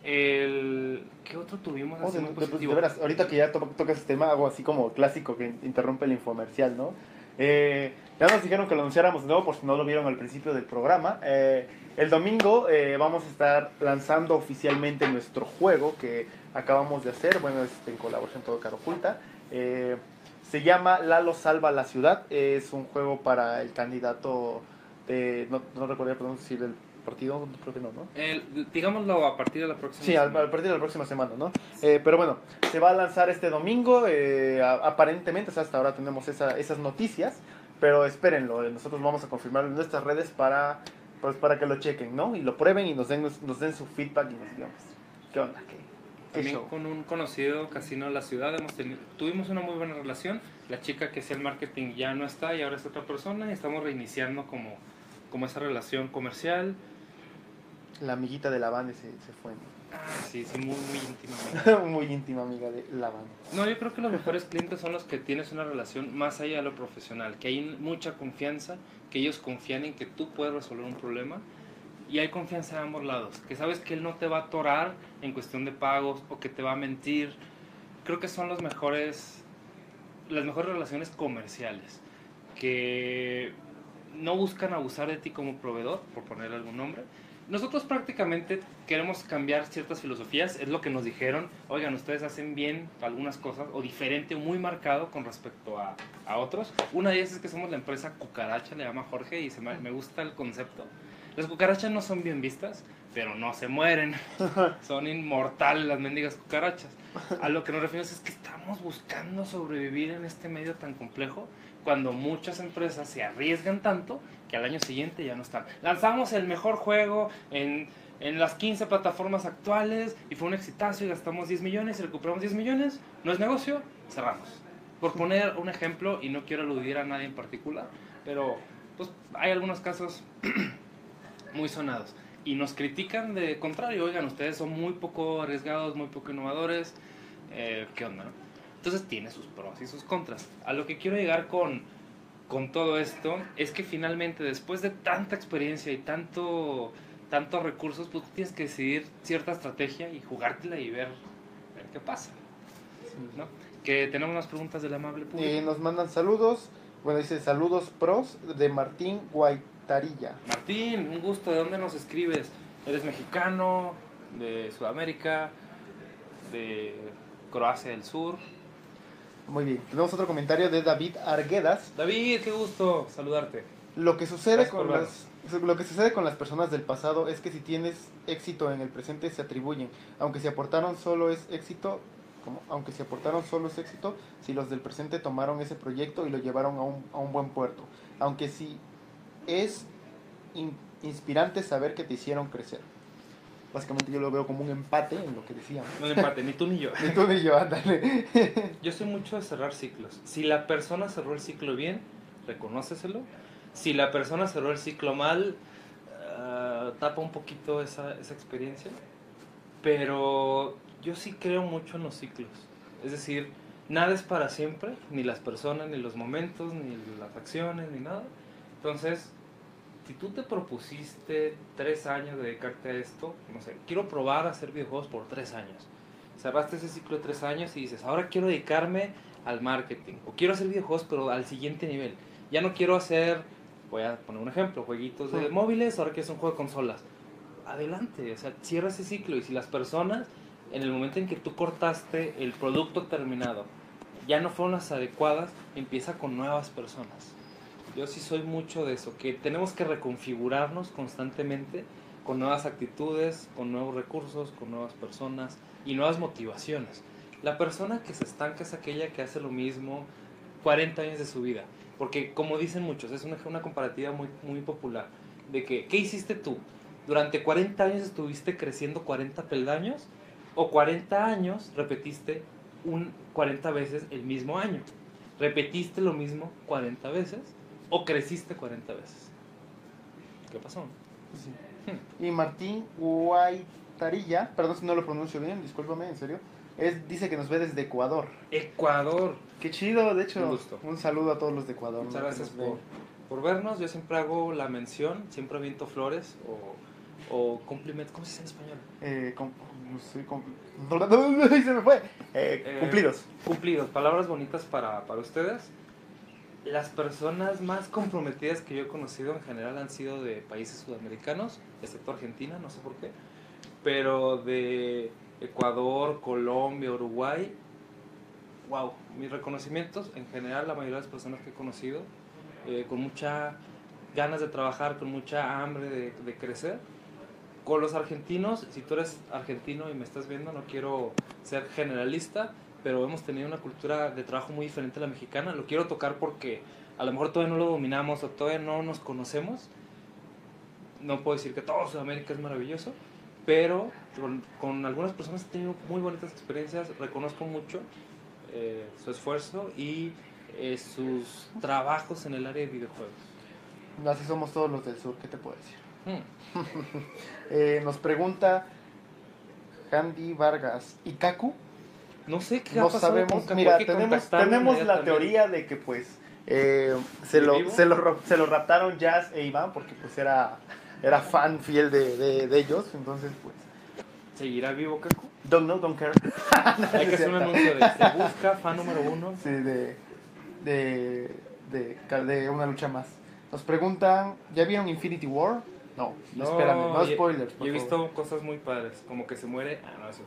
El, ¿Qué otro tuvimos Oh, así de, muy de positivo? veras, ahorita que ya to- tocas este tema, hago así como clásico que interrumpe el infomercial, ¿no? Eh, ya nos dijeron que lo anunciáramos de nuevo, por si no lo vieron al principio del programa. Eh, el domingo eh, vamos a estar lanzando oficialmente nuestro juego que acabamos de hacer, bueno, es en colaboración todo Caro Oculta. Se llama Lalo Salva la Ciudad, es un juego para el candidato de, no, no recuerdo perdón, si del partido, creo que no, ¿no? El- digámoslo a partir de la próxima Sí, semana. a partir de la próxima semana, ¿no? Eh, pero bueno, se va a lanzar este domingo, eh, aparentemente, o sea, hasta ahora tenemos esa- esas noticias, pero espérenlo, eh, nosotros vamos a confirmarlo en nuestras redes para, pues, para que lo chequen, ¿no? Y lo prueben y nos den, nos den su feedback y nos digan, pues, ¿qué onda? ¿Qué, También con un conocido casino de la ciudad hemos tenido, tuvimos una muy buena relación. La chica que hacía el marketing ya no está y ahora es otra persona y estamos reiniciando como, como esa relación comercial. La amiguita de la banda se, se fue, ¿no? Ah, sí, sí, muy, muy íntima amiga. <laughs> muy íntima amiga de la banda. No, yo creo que los mejores clientes son los que tienes una relación más allá de lo profesional, que hay mucha confianza, que ellos confían en que tú puedes resolver un problema y hay confianza de ambos lados, que sabes que él no te va a atorar en cuestión de pagos o que te va a mentir. Creo que son los mejores, las mejores relaciones comerciales, que no buscan abusar de ti como proveedor, por poner algún nombre. Nosotros prácticamente queremos cambiar ciertas filosofías, es lo que nos dijeron, oigan, ustedes hacen bien algunas cosas o diferente o muy marcado con respecto a, a otros. Una de ellas es que somos la empresa Cucaracha, le llama Jorge, y se me, me gusta el concepto. Las cucarachas no son bien vistas, pero no se mueren. <laughs> Son inmortales las mendigas cucarachas. A lo que nos referimos es que estamos buscando sobrevivir en este medio tan complejo cuando muchas empresas se arriesgan tanto que al año siguiente ya no están. Lanzamos el mejor juego en, en las 15 plataformas actuales y fue un exitazo y gastamos 10 millones y recuperamos 10 millones. No es negocio, cerramos. Por poner un ejemplo, y no quiero aludir a nadie en particular, pero pues hay algunos casos <clears throat> muy sonados. Y nos critican de contrario, oigan, ustedes son muy poco arriesgados, muy poco innovadores, eh, ¿qué onda? No? Entonces tiene sus pros y sus contras. A lo que quiero llegar con, con todo esto es que finalmente después de tanta experiencia y tanto tantos recursos, pues tienes que decidir cierta estrategia y jugártela y ver, ver qué pasa. ¿no? Que tenemos unas preguntas del amable público. Eh, nos mandan saludos. Bueno, dice saludos pros de Martín Guaitarilla. Martín, un gusto. ¿De dónde nos escribes? ¿Eres mexicano? ¿De Sudamérica? ¿De Croacia del Sur? Muy bien. Tenemos otro comentario de David Arguedas. David, qué gusto saludarte. Lo que sucede Gracias con las lo que sucede con las personas del pasado es que si tienes éxito en el presente se atribuyen, aunque si aportaron solo es éxito, como, aunque si aportaron solo es éxito, si los del presente tomaron ese proyecto y lo llevaron a un, a un buen puerto, aunque si es in- inspirante saber que te hicieron crecer. Básicamente yo lo veo como un empate en lo que decíamos. No empate, ni tú ni yo. <laughs> Ni tú ni yo, ándale. <laughs> Yo soy mucho de cerrar ciclos. Si la persona cerró el ciclo bien, reconóceselo. Si la persona cerró el ciclo mal, ah, tapa un poquito esa, esa experiencia. Pero yo sí creo mucho en los ciclos. Es decir, nada es para siempre, ni las personas, ni los momentos, ni las acciones, ni nada. Entonces, si tú te propusiste tres años de dedicarte a esto, no sé, quiero probar a hacer videojuegos por tres años. Cerraste ese ciclo de tres años y dices, ahora quiero dedicarme al marketing. O quiero hacer videojuegos, pero al siguiente nivel. Ya no quiero hacer, voy a poner un ejemplo, jueguitos de móviles, ahora quiero hacer un juego de consolas. Adelante, o sea, cierra ese ciclo. Y si las personas, en el momento en que tú cortaste el producto terminado, ya no fueron las adecuadas, empieza con nuevas personas. Yo sí soy mucho de eso, que tenemos que reconfigurarnos constantemente con nuevas actitudes, con nuevos recursos, con nuevas personas y nuevas motivaciones. La persona que se estanca es aquella que hace lo mismo 40 años de su vida. Porque como dicen muchos, es una, una comparativa muy, muy popular, de que, ¿qué hiciste tú? ¿Durante 40 años estuviste creciendo 40 peldaños? ¿O 40 años repetiste un 40 veces el mismo año? ¿Repetiste lo mismo 40 veces? ¿O creciste 40 veces? ¿Qué pasó? Y Martín Guaitarilla, perdón si no lo pronuncio bien, discúlpame, en serio, es, dice que nos ve desde Ecuador. Ecuador. Qué chido, de hecho, Un gusto. un saludo a todos los de Ecuador. Muchas ¿no? gracias por, por vernos. Yo siempre hago la mención, siempre aviento flores o, o compliment. ¿Cómo se dice en español? Eh, com- no sé, com- <laughs> ¡Ay, se me fue! Eh, Eh, cumplidos. Cumplidos, palabras bonitas para, para ustedes. Las personas más comprometidas que yo he conocido en general han sido de países sudamericanos, excepto Argentina, no sé por qué, pero de Ecuador, Colombia, Uruguay. Wow, mis reconocimientos, en general la mayoría de las personas que he conocido, eh, con mucha ganas de trabajar, con mucha hambre de, de crecer. Con los argentinos, si tú eres argentino y me estás viendo, no quiero ser generalista, pero hemos tenido una cultura de trabajo muy diferente a la mexicana. Lo quiero tocar porque a lo mejor todavía no lo dominamos o todavía no nos conocemos. No puedo decir que todo Sudamérica es maravilloso, pero con, con algunas personas he tenido muy bonitas experiencias. Reconozco mucho eh, su esfuerzo y eh, sus trabajos en el área de videojuegos. Así somos todos los del sur, ¿qué te puedo decir? Hmm. <laughs> Eh, nos pregunta Handy Vargas y Kaku. No sé qué No sabemos. con Mira, tenemos, tenemos la teoría de que pues eh, se, ¿De lo, se, lo, se lo raptaron Jazz e Iván porque pues era, era fan fiel de, de, de ellos. Entonces pues, ¿Seguirá vivo Kaku? don't know, don't care. <laughs> Hay que hacer un anuncio de se busca fan número uno. Sí, de, de, de, de una lucha más. Nos preguntan, ¿ya vieron Infinity War? No, no, espérame, no spoilers. Yo he favor. visto cosas muy padres, como que se muere. Ah, no, eso.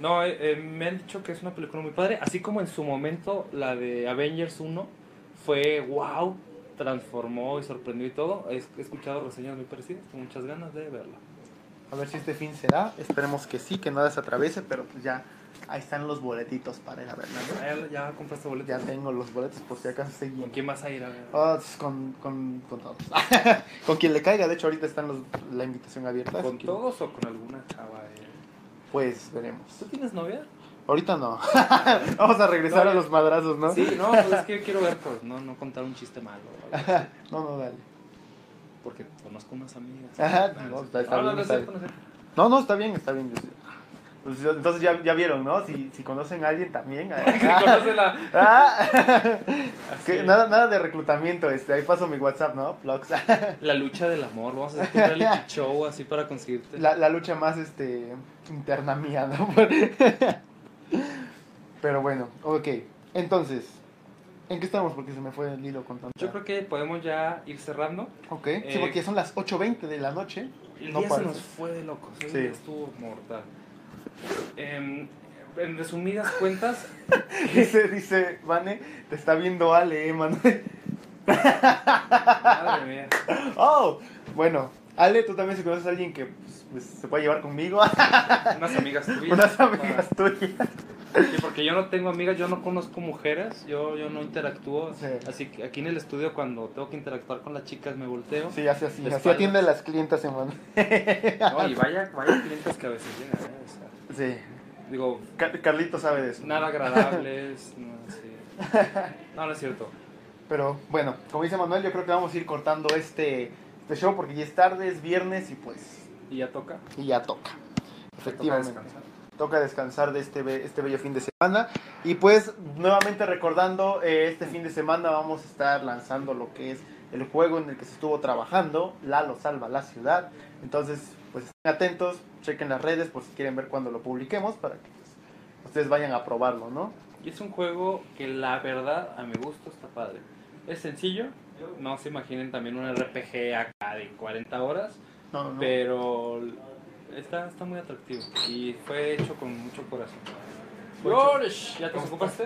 No, eh, eh, me han dicho que es una película muy padre, así como en su momento la de Avengers 1 fue wow, transformó y sorprendió y todo. He, he escuchado reseñas muy parecidas, con muchas ganas de verla. A ver si este fin será. Esperemos que sí, que nada se atraviese, pero pues ya ahí están los boletitos para ir a verla. ¿no? Ah, ¿Ya, ya compraste boletos? Ya tengo los boletos por si acaso seguimos. ¿Con quién vas a ir a ver? Pues, con, con, con todos. <laughs> con quien le caiga, de hecho ahorita están los, la invitación abierta. ¿Con que, todos o con alguna chava? eh? Pues veremos. ¿Tú tienes novia? Ahorita no. <laughs> Vamos a regresar No, a los madrazos, ¿no? Sí, no, pues es que yo quiero ver, pues no, no contar un chiste malo. <laughs> no, no, dale. Porque conozco unas amigas. Ajá, Ah, no, está- está No, bien, está cierto, no. No, está bien, está bien. yo. Pues, entonces ya, ya vieron, ¿no? Si, si conocen a alguien también. La- <laughs> <laughs> Ah, <laughs> que nada, nada de reclutamiento, este, ahí paso mi WhatsApp, ¿no? Plugs. La lucha del amor, vamos a hacer un reality show así para conseguirte. La, la lucha más este interna mía, ¿no? Pero bueno, ok. Entonces, ¿en qué estamos? Porque se me fue el hilo con tanta... Yo creo que podemos ya ir cerrando. Ok, sí, Eh, porque ya son las 8.20 de la noche. El No día se nos fue de locos, el Sí. día estuvo mortal. Em, en resumidas cuentas, <laughs> Dice, dice, Vane, te está viendo Ale, eh, Manuel. madre mía, Oh, bueno, Ale, tú también si conoces a alguien que pues, pues, se puede llevar conmigo, <laughs> unas amigas tuyas. unas amigas tuyas. Sí, porque yo no tengo amigas, yo no conozco mujeres, yo, yo no interactúo. Sí. Así que aquí en el estudio, cuando tengo que interactuar con las chicas, me volteo. Sí, así, así, así atiende a las clientas, hermano. No, y vaya, vaya clientes que a veces llegan, ¿eh? O sea, Sí, digo, Car- Carlito sabe de eso. nada agradables, no, sí. <laughs> no, no es cierto. Pero bueno, como dice Manuel, yo creo que vamos a ir cortando este, este show porque ya es tarde, es viernes y pues, Y ya toca. y ya toca. Toca Efectivamente. descansar. toca descansar de este, be- este bello fin de semana. Y pues, nuevamente recordando, eh, este fin de semana vamos a estar lanzando lo que es el juego en el que se estuvo trabajando, Lalo Salva la Ciudad. Entonces, pues estén atentos, chequen las redes por si quieren ver cuando lo publiquemos para que pues, ustedes vayan a probarlo, ¿no? Y es un juego que la verdad, a mi gusto, está padre. Es sencillo, no se imaginen también un RPG acá de 40 horas, No, no, no. pero está, está muy atractivo y fue hecho con mucho corazón. George, ¿ya te ocupaste?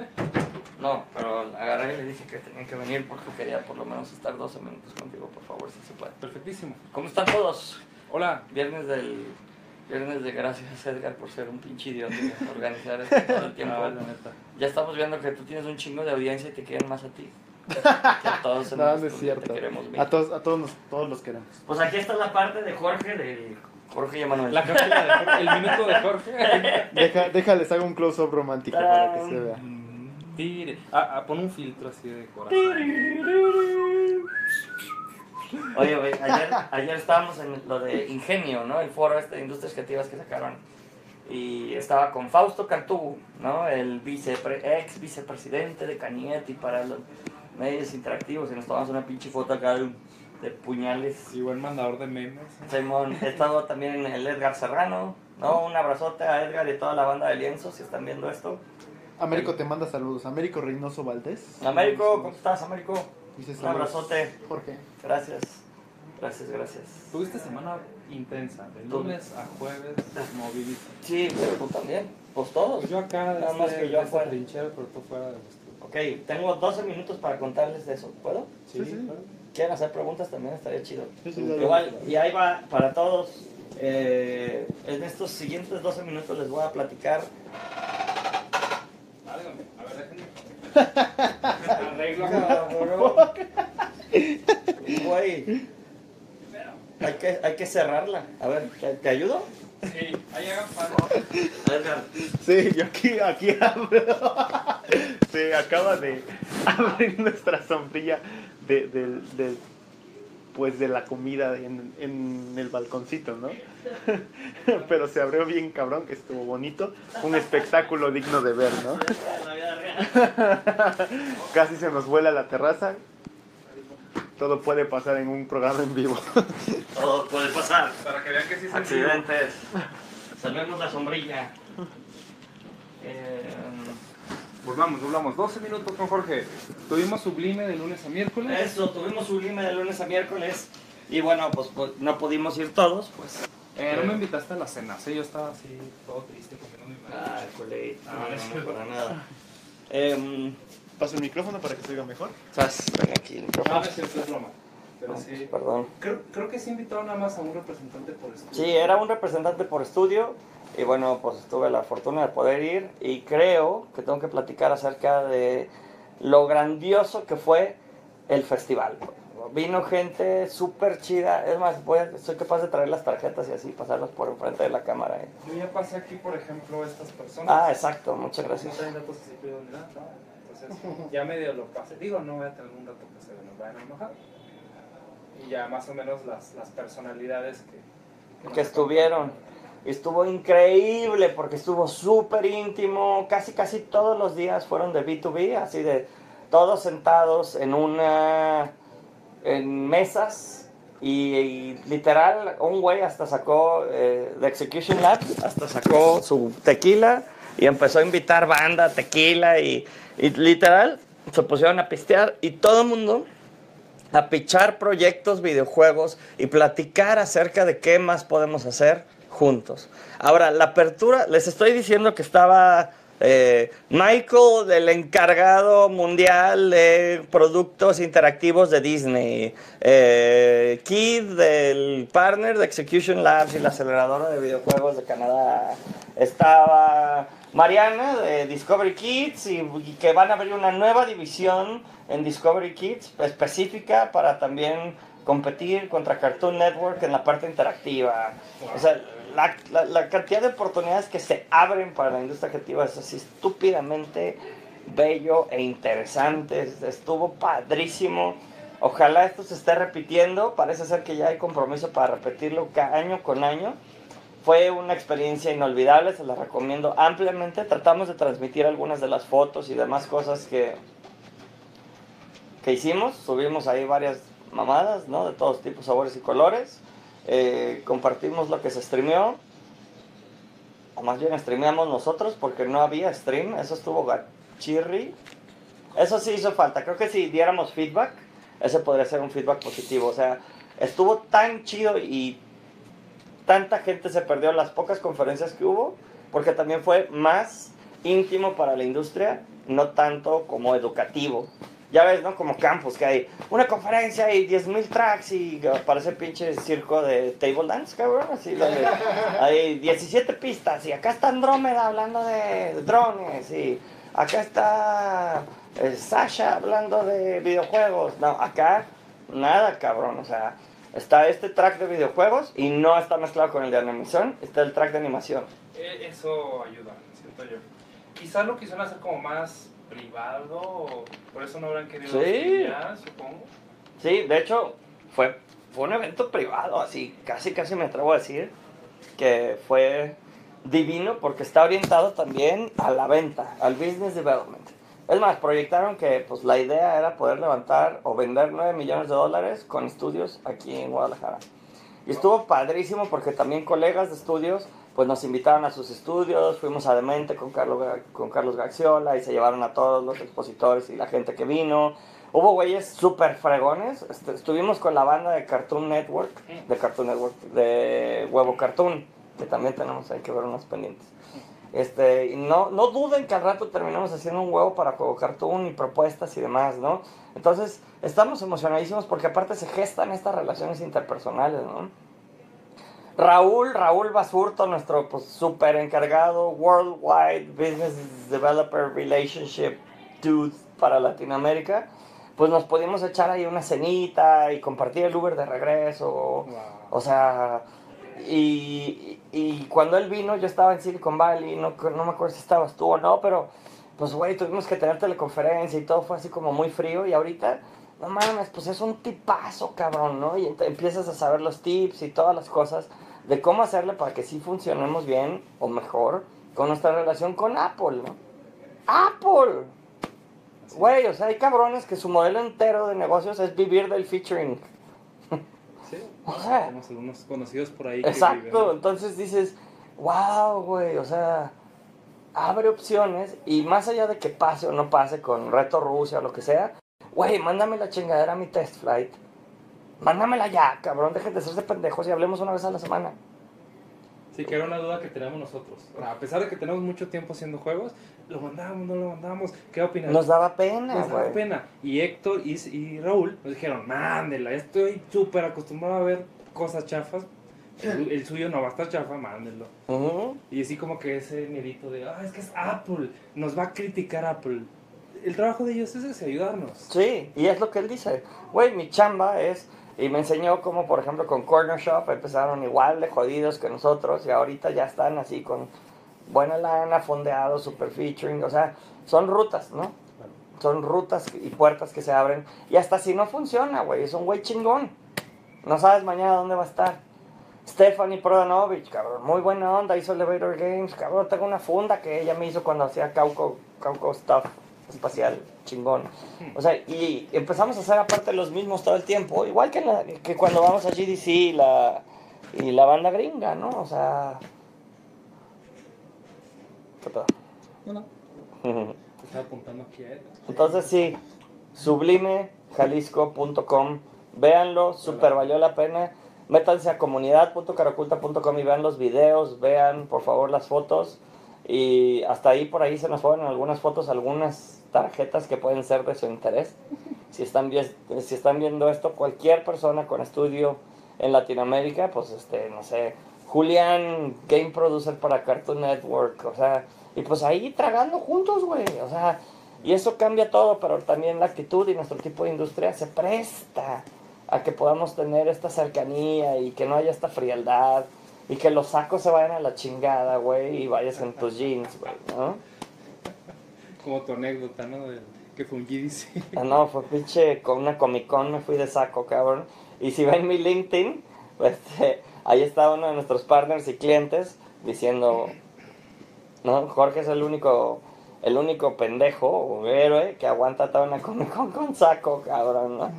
No, pero agarré y le dije que tenía que venir porque quería por lo menos estar 12 minutos contigo, por favor, si se puede. Perfectísimo. ¿Cómo están todos? Hola. Viernes del... Viernes de gracias Edgar por ser un pinche idiota y <laughs> organizar esto todo el tiempo. <laughs> Ah, la neta. Ya estamos viendo que tú tienes un chingo de audiencia y te quieren más a ti. <laughs> Que a todos en No, el no es estudio cierto. Te queremos bien. A todos, a todos, nos- todos los queremos. Pues aquí está la parte de Jorge, de Jorge y Emanuel. La cápsula de Jorge, el minuto de Jorge. Deja, déjales, hago un close-up romántico para que se vea. Tire. Ah, ah, pon un filtro así de corazón. Oye, güey, ayer, ayer estábamos en lo de Ingenio, ¿no? El foro este de industrias creativas que sacaron. Y estaba con Fausto Cantú, ¿no? El vicepre- ex vicepresidente de Canietti para los medios interactivos. Y nos tomamos una pinche foto acá de, de puñales. Y buen mandador de memes. Simón, he estado también el Edgar Serrano, ¿no? Un abrazote a Edgar y toda la banda de lienzos si están viendo esto. Américo te manda saludos. Américo Reynoso Valdés. Américo, ¿cómo estás, Américo? Dice Un abrazote. Jorge. Gracias. Gracias, gracias. Tuviste semana intensa, de lunes a jueves, movilísimo. Sí, pero tú también. Pues todos. Pues yo acá, Nada más desde- que yo afuera. pero tú fuera de. Ok, tengo 12 minutos para contarles de eso. ¿Puedo? Sí, sí. claro. ¿Quieren hacer preguntas? También estaría chido. Sí, sí, dale. Igual, y ahí va para todos. Eh, en estos siguientes 12 minutos les voy a platicar. Válgame, a ver, déjenme. <laughs> Arreglo. Güey, hay que, hay que cerrarla. A ver, ¿te, te ayudo? Sí, ahí hagan. Edgar. Sí, yo aquí, aquí abro. <laughs> Se acaba de <laughs> abrir nuestra sombrilla de, del, del después de la comida en, en el balconcito, ¿no? <laughs> Pero se abrió bien cabrón, que estuvo bonito. Un espectáculo digno de ver, ¿no? Casi se nos vuela la terraza. Todo puede pasar en un programa en vivo. <laughs> Todo puede pasar. Para que vean que sí vivo. Accidentes. Salvemos la sombrilla. Eh, Volvamos, volvamos. 12 minutos con Jorge. Tuvimos sublime de lunes a miércoles. eso, tuvimos sublime de lunes a miércoles. Y bueno, pues, pues, no pudimos ir todos, pues. Eh, no me invitaste a la cena, ¿sí? Yo estaba así, todo triste, mi Ah, madre. culé. Ah, No, no, no, no, <laughs> para nada. Em, Paso el micrófono para que se oiga mejor. Sas, ven aquí el No, micrófono. no es cierto, es broma. Pero sí. Perdón. Creo, creo que sí invitaron nada más a un representante por estudio. Sí, era un representante por estudio y bueno, pues tuve la fortuna de poder ir y creo que tengo que platicar acerca de lo grandioso que fue el festival. Vino gente súper chida, es más, voy a- soy capaz de traer las tarjetas y así pasarlas por enfrente de la cámara. ¿eh? Yo ya pasé aquí, por ejemplo, estas personas. Ah, exacto, muchas No gracias. no. Entonces, ya medio lo pasé. Digo, no voy a tener un dato que se nos vayan a enojar. Y ya más o menos las, las personalidades que, nos que estuvieron. Estuvo increíble porque estuvo súper íntimo. Casi, casi todos los días fueron de B2B, así de todos sentados en una. en mesas. Y, y literal, un güey hasta sacó eh, de Execution Lab, hasta sacó su tequila y empezó a invitar banda, tequila y, literal se pusieron a pistear y todo el mundo a pichar proyectos, videojuegos y platicar acerca de qué más podemos hacer juntos. Ahora, la apertura, les estoy diciendo que estaba eh, Michael, el encargado mundial de productos interactivos de Disney, eh, Kid, del partner de Execution Labs y la aceleradora de videojuegos de Canadá, estaba Mariana de Discovery Kids y, y que van a abrir una nueva división en Discovery Kids específica para también competir contra Cartoon Network en la parte interactiva. O sea, la, la- cantidad de oportunidades que se abren para la industria creativa es así estúpidamente bello e interesante. Estuvo padrísimo. Ojalá esto se esté repitiendo. Parece ser que ya hay compromiso para repetirlo año con año. Fue una experiencia inolvidable, se la recomiendo ampliamente. Tratamos de transmitir algunas de las fotos y demás cosas que, que hicimos. Subimos ahí varias mamadas, ¿no? De todos tipos, sabores y colores. Eh, compartimos lo que se streameó. O más bien streameamos nosotros porque no había stream. Eso estuvo gachirri. Eso sí hizo falta. Creo que si diéramos feedback, ese podría ser un feedback positivo. O sea, estuvo tan chido y tanta gente se perdió las pocas conferencias que hubo, porque también fue más íntimo para la industria, no tanto como educativo. Ya ves, ¿no? Como campus, que hay una conferencia y 10.000 tracks y parece pinche circo de table dance, cabrón. Así, donde hay 17 pistas y acá está Andrómeda hablando de drones y acá está eh, Sasha hablando de videojuegos. No, acá nada, cabrón. O sea, está este track de videojuegos y no está mezclado con el de animación, está el track de animación. Eh, Eso ayuda, siento yo. Quizás lo quisieron hacer como más privado, por eso no habrán querido Sí. streamear, supongo. Sí, de hecho, fue, fue un evento privado, así, casi, casi me atrevo a decir que fue divino porque está orientado también a la venta, al business development. Es más, proyectaron que pues, la idea era poder levantar o vender 9 millones de dólares con estudios aquí en Guadalajara. Y estuvo padrísimo porque también colegas de estudios pues nos invitaron a sus estudios, fuimos a Demente con Carlos, con Carlos Gaxiola y se llevaron a todos los expositores y la gente que vino. Hubo güeyes súper fregones, este, estuvimos con la banda de Cartoon Network, de Cartoon Network, de Huevo Cartoon, que también tenemos ahí que ver unos pendientes. Este, no, no duden que al rato terminamos haciendo un huevo para Juego Cartoon y propuestas y demás, ¿no? Entonces, estamos emocionadísimos porque aparte se gestan estas relaciones interpersonales, ¿no? Raúl, Raúl Basurto, nuestro pues, super encargado Worldwide Business Developer Relationship Dude para Latinoamérica, pues nos pudimos echar ahí una cenita y compartir el Uber de regreso. O sea, y, y cuando él vino, yo estaba en Silicon Valley, no, no me acuerdo si estabas tú o no, pero pues güey, tuvimos que tener teleconferencia y todo fue así como muy frío y ahorita, no mames, pues es un tipazo, cabrón, ¿no? Y empiezas a saber los tips y todas las cosas de cómo hacerle para que sí funcionemos bien o mejor con nuestra relación con Apple, ¿no? Apple. Güey, o sea, hay cabrones que su modelo entero de negocios es vivir del featuring. Sí. O sea, Tenemos algunos conocidos por ahí. que Exacto, viven- entonces dices, wow, güey, o sea, abre opciones y más allá de que pase o no pase con Reto Rusia o lo que sea, güey, mándame la chingadera a mi test flight. Mándamela ya, cabrón, dejen de hacerse pendejos y hablemos una vez a la semana. Sí, que era una duda que teníamos nosotros. A pesar de que tenemos mucho tiempo haciendo juegos, lo mandamos, no lo mandamos. ¿Qué opinas? Nos daba pena, Nos daba güey. pena. Y Héctor y, y Raúl nos dijeron, mándela, estoy súper acostumbrado a ver cosas chafas. El, el suyo no va a estar chafa, mándenlo. Ujú. Y así como que ese miedito de, ah, es que es Apple, nos va a criticar Apple. El trabajo de ellos es ese, ayudarnos. Sí, y es lo que él dice. Güey, mi chamba es, y me enseñó como por ejemplo con Corner Shop empezaron igual de jodidos que nosotros y ahorita ya están así con buena lana, fondeados, super featuring, o sea, son rutas, ¿no? Son rutas y puertas que se abren. Y hasta si no funciona, güey, es un güey chingón. No sabes mañana dónde va a estar. Stephanie Prodanovich, cabrón, muy buena onda, hizo Elevator Games, cabrón, tengo una funda que ella me hizo cuando hacía Cauco, Cauco Stuff espacial, chingón. O sea, y empezamos a hacer aparte los mismos todo el tiempo, igual que, la- que cuando vamos a GDC y la, y la banda gringa, ¿no? O sea... ¿Qué pedo? <laughs> Estaba apuntando aquí a él. Entonces sí, sublimejalisco.com, véanlo, super valió la pena. Métanse a comunidad.caraculta.com y vean los videos, vean por favor las fotos. Y hasta ahí por ahí se nos fueron algunas fotos, algunas tarjetas que pueden ser de su interés. Si están, si están viendo esto, cualquier persona con estudio en Latinoamérica, pues este, no sé, Julián, game producer para Cartoon Network, o sea, y pues ahí tragando juntos, güey, o sea, y eso cambia todo, pero también la actitud y nuestro tipo de industria se presta a que podamos tener esta cercanía y que no haya esta frialdad y que los sacos se vayan a la chingada, güey, y vayas en tus jeans, güey, ¿no? Como tu anécdota, ¿no? Que fue un GDC. Ah, No, fue pinche con una Comic Con, me fui de saco, cabrón. Y si ven mi LinkedIn, este, ahí está uno de nuestros partners y clientes diciendo, no, Jorge es el único, el único pendejo o héroe que aguanta toda una Comic Con con saco, cabrón, ¿no?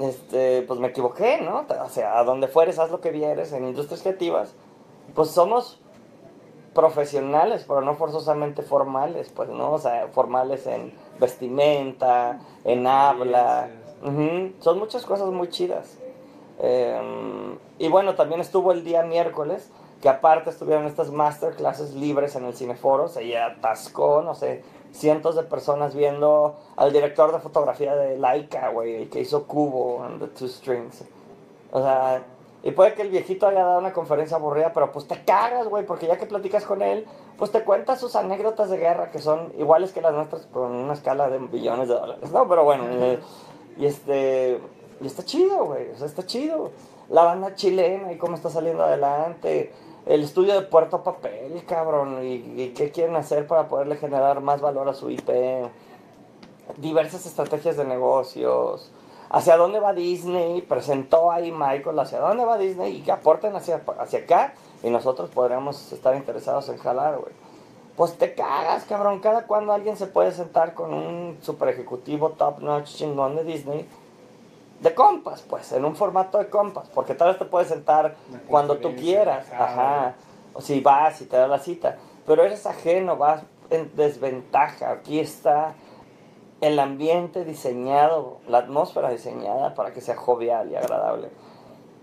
Este, pues me equivoqué, ¿no? O sea, a donde fueres, haz lo que vieres, en industrias creativas, pues somos profesionales, pero no forzosamente formales, pues, ¿no? O sea, formales en vestimenta, en habla. Son muchas cosas muy chidas. Eh, y bueno, también estuvo el día miércoles, que aparte estuvieron estas masterclasses libres en el Cineforo, se atascó, no sé, cientos de personas viendo al director de fotografía de Laika, güey, el que hizo Cubo and the Two Strings. O sea, y puede que el viejito haya dado una conferencia aburrida, pero pues te cagas, güey, porque ya que platicas con él, pues te cuenta sus anécdotas de guerra, que son iguales que las nuestras, pero en una escala de billones de dólares, ¿no? Pero bueno, eh, y este, y está chido, güey, o sea, está chido. La banda chilena y cómo está saliendo adelante. El estudio de Puerto Papel, cabrón, y, y qué quieren hacer para poderle generar más valor a su IP. Diversas estrategias de negocios. ¿Hacia dónde va Disney? Presentó ahí Michael, ¿hacia dónde va Disney? Y que aporten hacia, hacia acá y nosotros podríamos estar interesados en jalar, güey. Pues te cagas, cabrón. Cada cuando alguien se puede sentar con un super ejecutivo top notch chingón de Disney, de compas, pues, en un formato de compas, porque tal vez te puedes sentar cuando tú quieras, ajá. o si vas y te da la cita, pero eres ajeno, vas en desventaja. Aquí está el ambiente diseñado, la atmósfera diseñada para que sea jovial y agradable.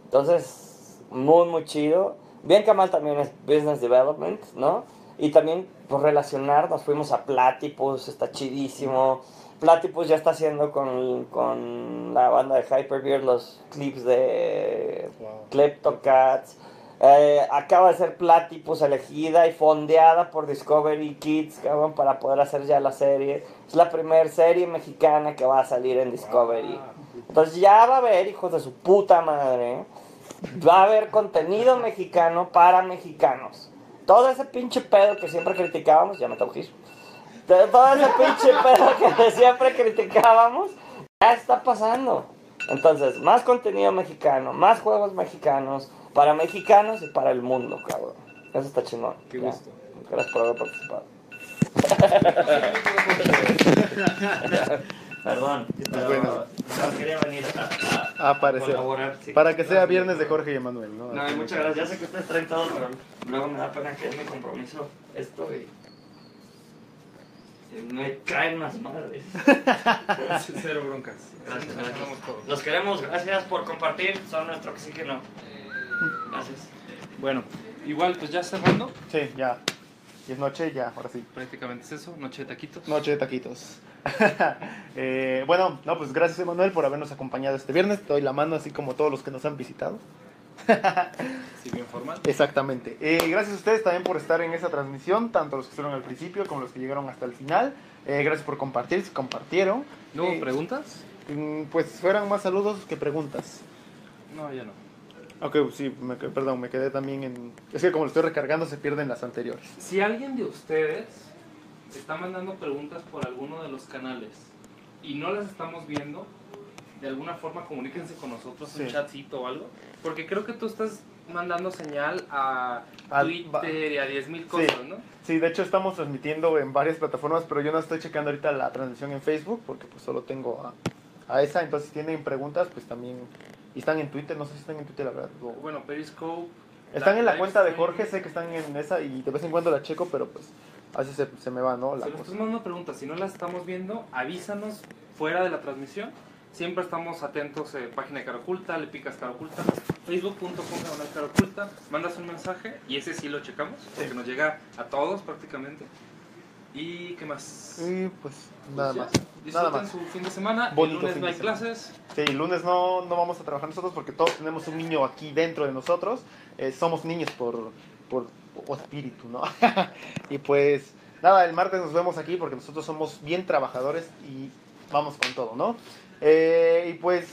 Entonces, muy, muy chido. Bien que mal también es Business Development, ¿no? Y también, pues, relacionarnos. Fuimos a Platypus, está chidísimo. Platypus ya está haciendo con, con la banda de Hyperbeard los clips de Wow. Kleptocats. Eh, acaba de ser Platypus elegida y fondeada por Discovery Kids, cabrón, para poder hacer ya la serie. Es la primera serie mexicana que va a salir en Discovery. Entonces ya va a haber, hijos de su puta madre, va a haber contenido mexicano para mexicanos. Todo ese pinche pedo que siempre criticábamos, ya me tengo que ir, de todo ese pinche pedo que siempre criticábamos, ya está pasando. Entonces, más contenido mexicano, más juegos mexicanos, para mexicanos y para el mundo, cabrón. Eso está chingón. Qué Ya. gusto. Gracias por haber participado. <laughs> Perdón, pero Bueno. no quería venir a, a- A aparecer. colaborar. sí. Para que sea viernes de Jorge y Emanuel, ¿no? No, y muchas gracias. Ya sé que ustedes traen todo, pero luego me da pena que es mi compromiso esto y. me caen las madres. <laughs> Cero broncas. Gracias, Nos gracias. Los queremos, gracias por compartir, son nuestro oxígeno. Gracias. Bueno, igual, pues ya cerrando, Sí, ya. Y es noche, ya, ahora sí. prácticamente es eso, noche de taquitos. Noche de taquitos. <laughs> Eh, bueno, no, pues gracias Emanuel por habernos acompañado este viernes. Te doy la mano, así como todos los que nos han visitado. Sí, bien formal. Exactamente. Eh, gracias a ustedes también por estar en esa transmisión, tanto los que estuvieron al principio como los que llegaron hasta el final. Eh, gracias por compartir, si compartieron. ¿No hubo Eh, preguntas? mm, Pues fueran más saludos que preguntas. No, ya no. Ok, sí, me, perdón, me quedé también en... Es que como lo estoy recargando se pierden las anteriores. Si alguien de ustedes está mandando preguntas por alguno de los canales y no las estamos viendo, de alguna forma comuníquense con nosotros, un Sí. chatcito o algo. Porque creo que tú estás mandando señal a Al- Twitter y a 10.000 cosas, ¿no? Sí, de hecho estamos transmitiendo en varias plataformas, pero yo no estoy checando ahorita la transmisión en Facebook porque pues solo tengo a, a esa. Entonces si tienen preguntas, pues también... Y están en Twitter, no sé si están en Twitter, la verdad. o- Bueno, Periscope. Están en la cuenta de. Jorge, sé que están en esa y de vez en cuando la checo, pero pues así se, se me va, ¿no? La Si cosa. mandando preguntas, si no las estamos viendo, avísanos fuera de la transmisión. Siempre estamos atentos, eh, página de Cara Oculta, le picas Cara Oculta, facebook.com Cara Oculta, mandas un mensaje y ese sí lo checamos, porque nos llega a todos prácticamente. ¿Y qué más? Y pues nada Pues ya, más. Disfruten Nada más. su fin de semana. Bonito el lunes no hay clases. Sí, el lunes no, no vamos a trabajar nosotros porque todos tenemos un niño aquí dentro de nosotros. Eh, somos niños por, por, por espíritu, ¿no? <laughs> y pues nada, el martes nos vemos aquí porque nosotros somos bien trabajadores y vamos con todo, ¿no? Eh, y pues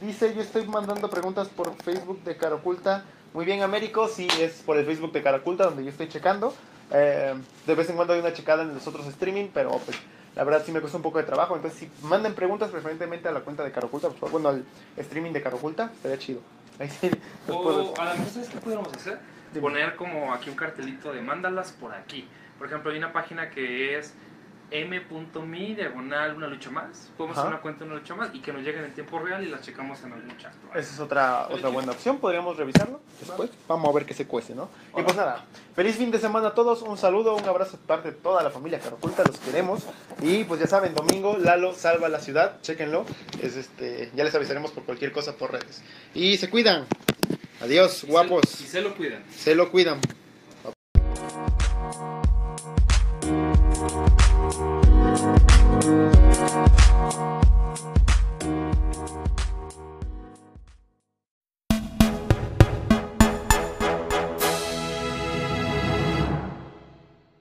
dice, yo estoy mandando preguntas por Facebook de Cara Oculta. Muy bien, Américo, sí, es por el Facebook de Cara Oculta donde yo estoy checando. Eh, de vez en cuando hay una checada en los otros streaming, pero pues la verdad sí me cuesta un poco de trabajo. Entonces, si manden preguntas preferentemente a la cuenta de Cara Oculta, por favor, bueno, al streaming de Cara Oculta, estaría chido. Ahí sí, <laughs> O a lo mejor, ¿sabes qué pudiéramos hacer? Poner como aquí un cartelito de mándalas por aquí. Por ejemplo, hay una página que es m.me diagonal una lucha más. Podemos Ajá. hacer una cuenta una lucha más y que nos lleguen en tiempo real y las checamos en algún chat. Esa es otra, otra buena opción, podríamos revisarlo después. Vamos a ver qué se cuece, ¿no? Y pues nada, feliz fin de semana a todos, un saludo, un abrazo de parte de toda la familia Caroculta, los queremos. Y pues ya saben, domingo, Lalo salva la ciudad, chéquenlo. Es este, ya les avisaremos por cualquier cosa por redes. Y se cuidan. Adiós, guapos. Y se lo cuidan. Se lo cuidan.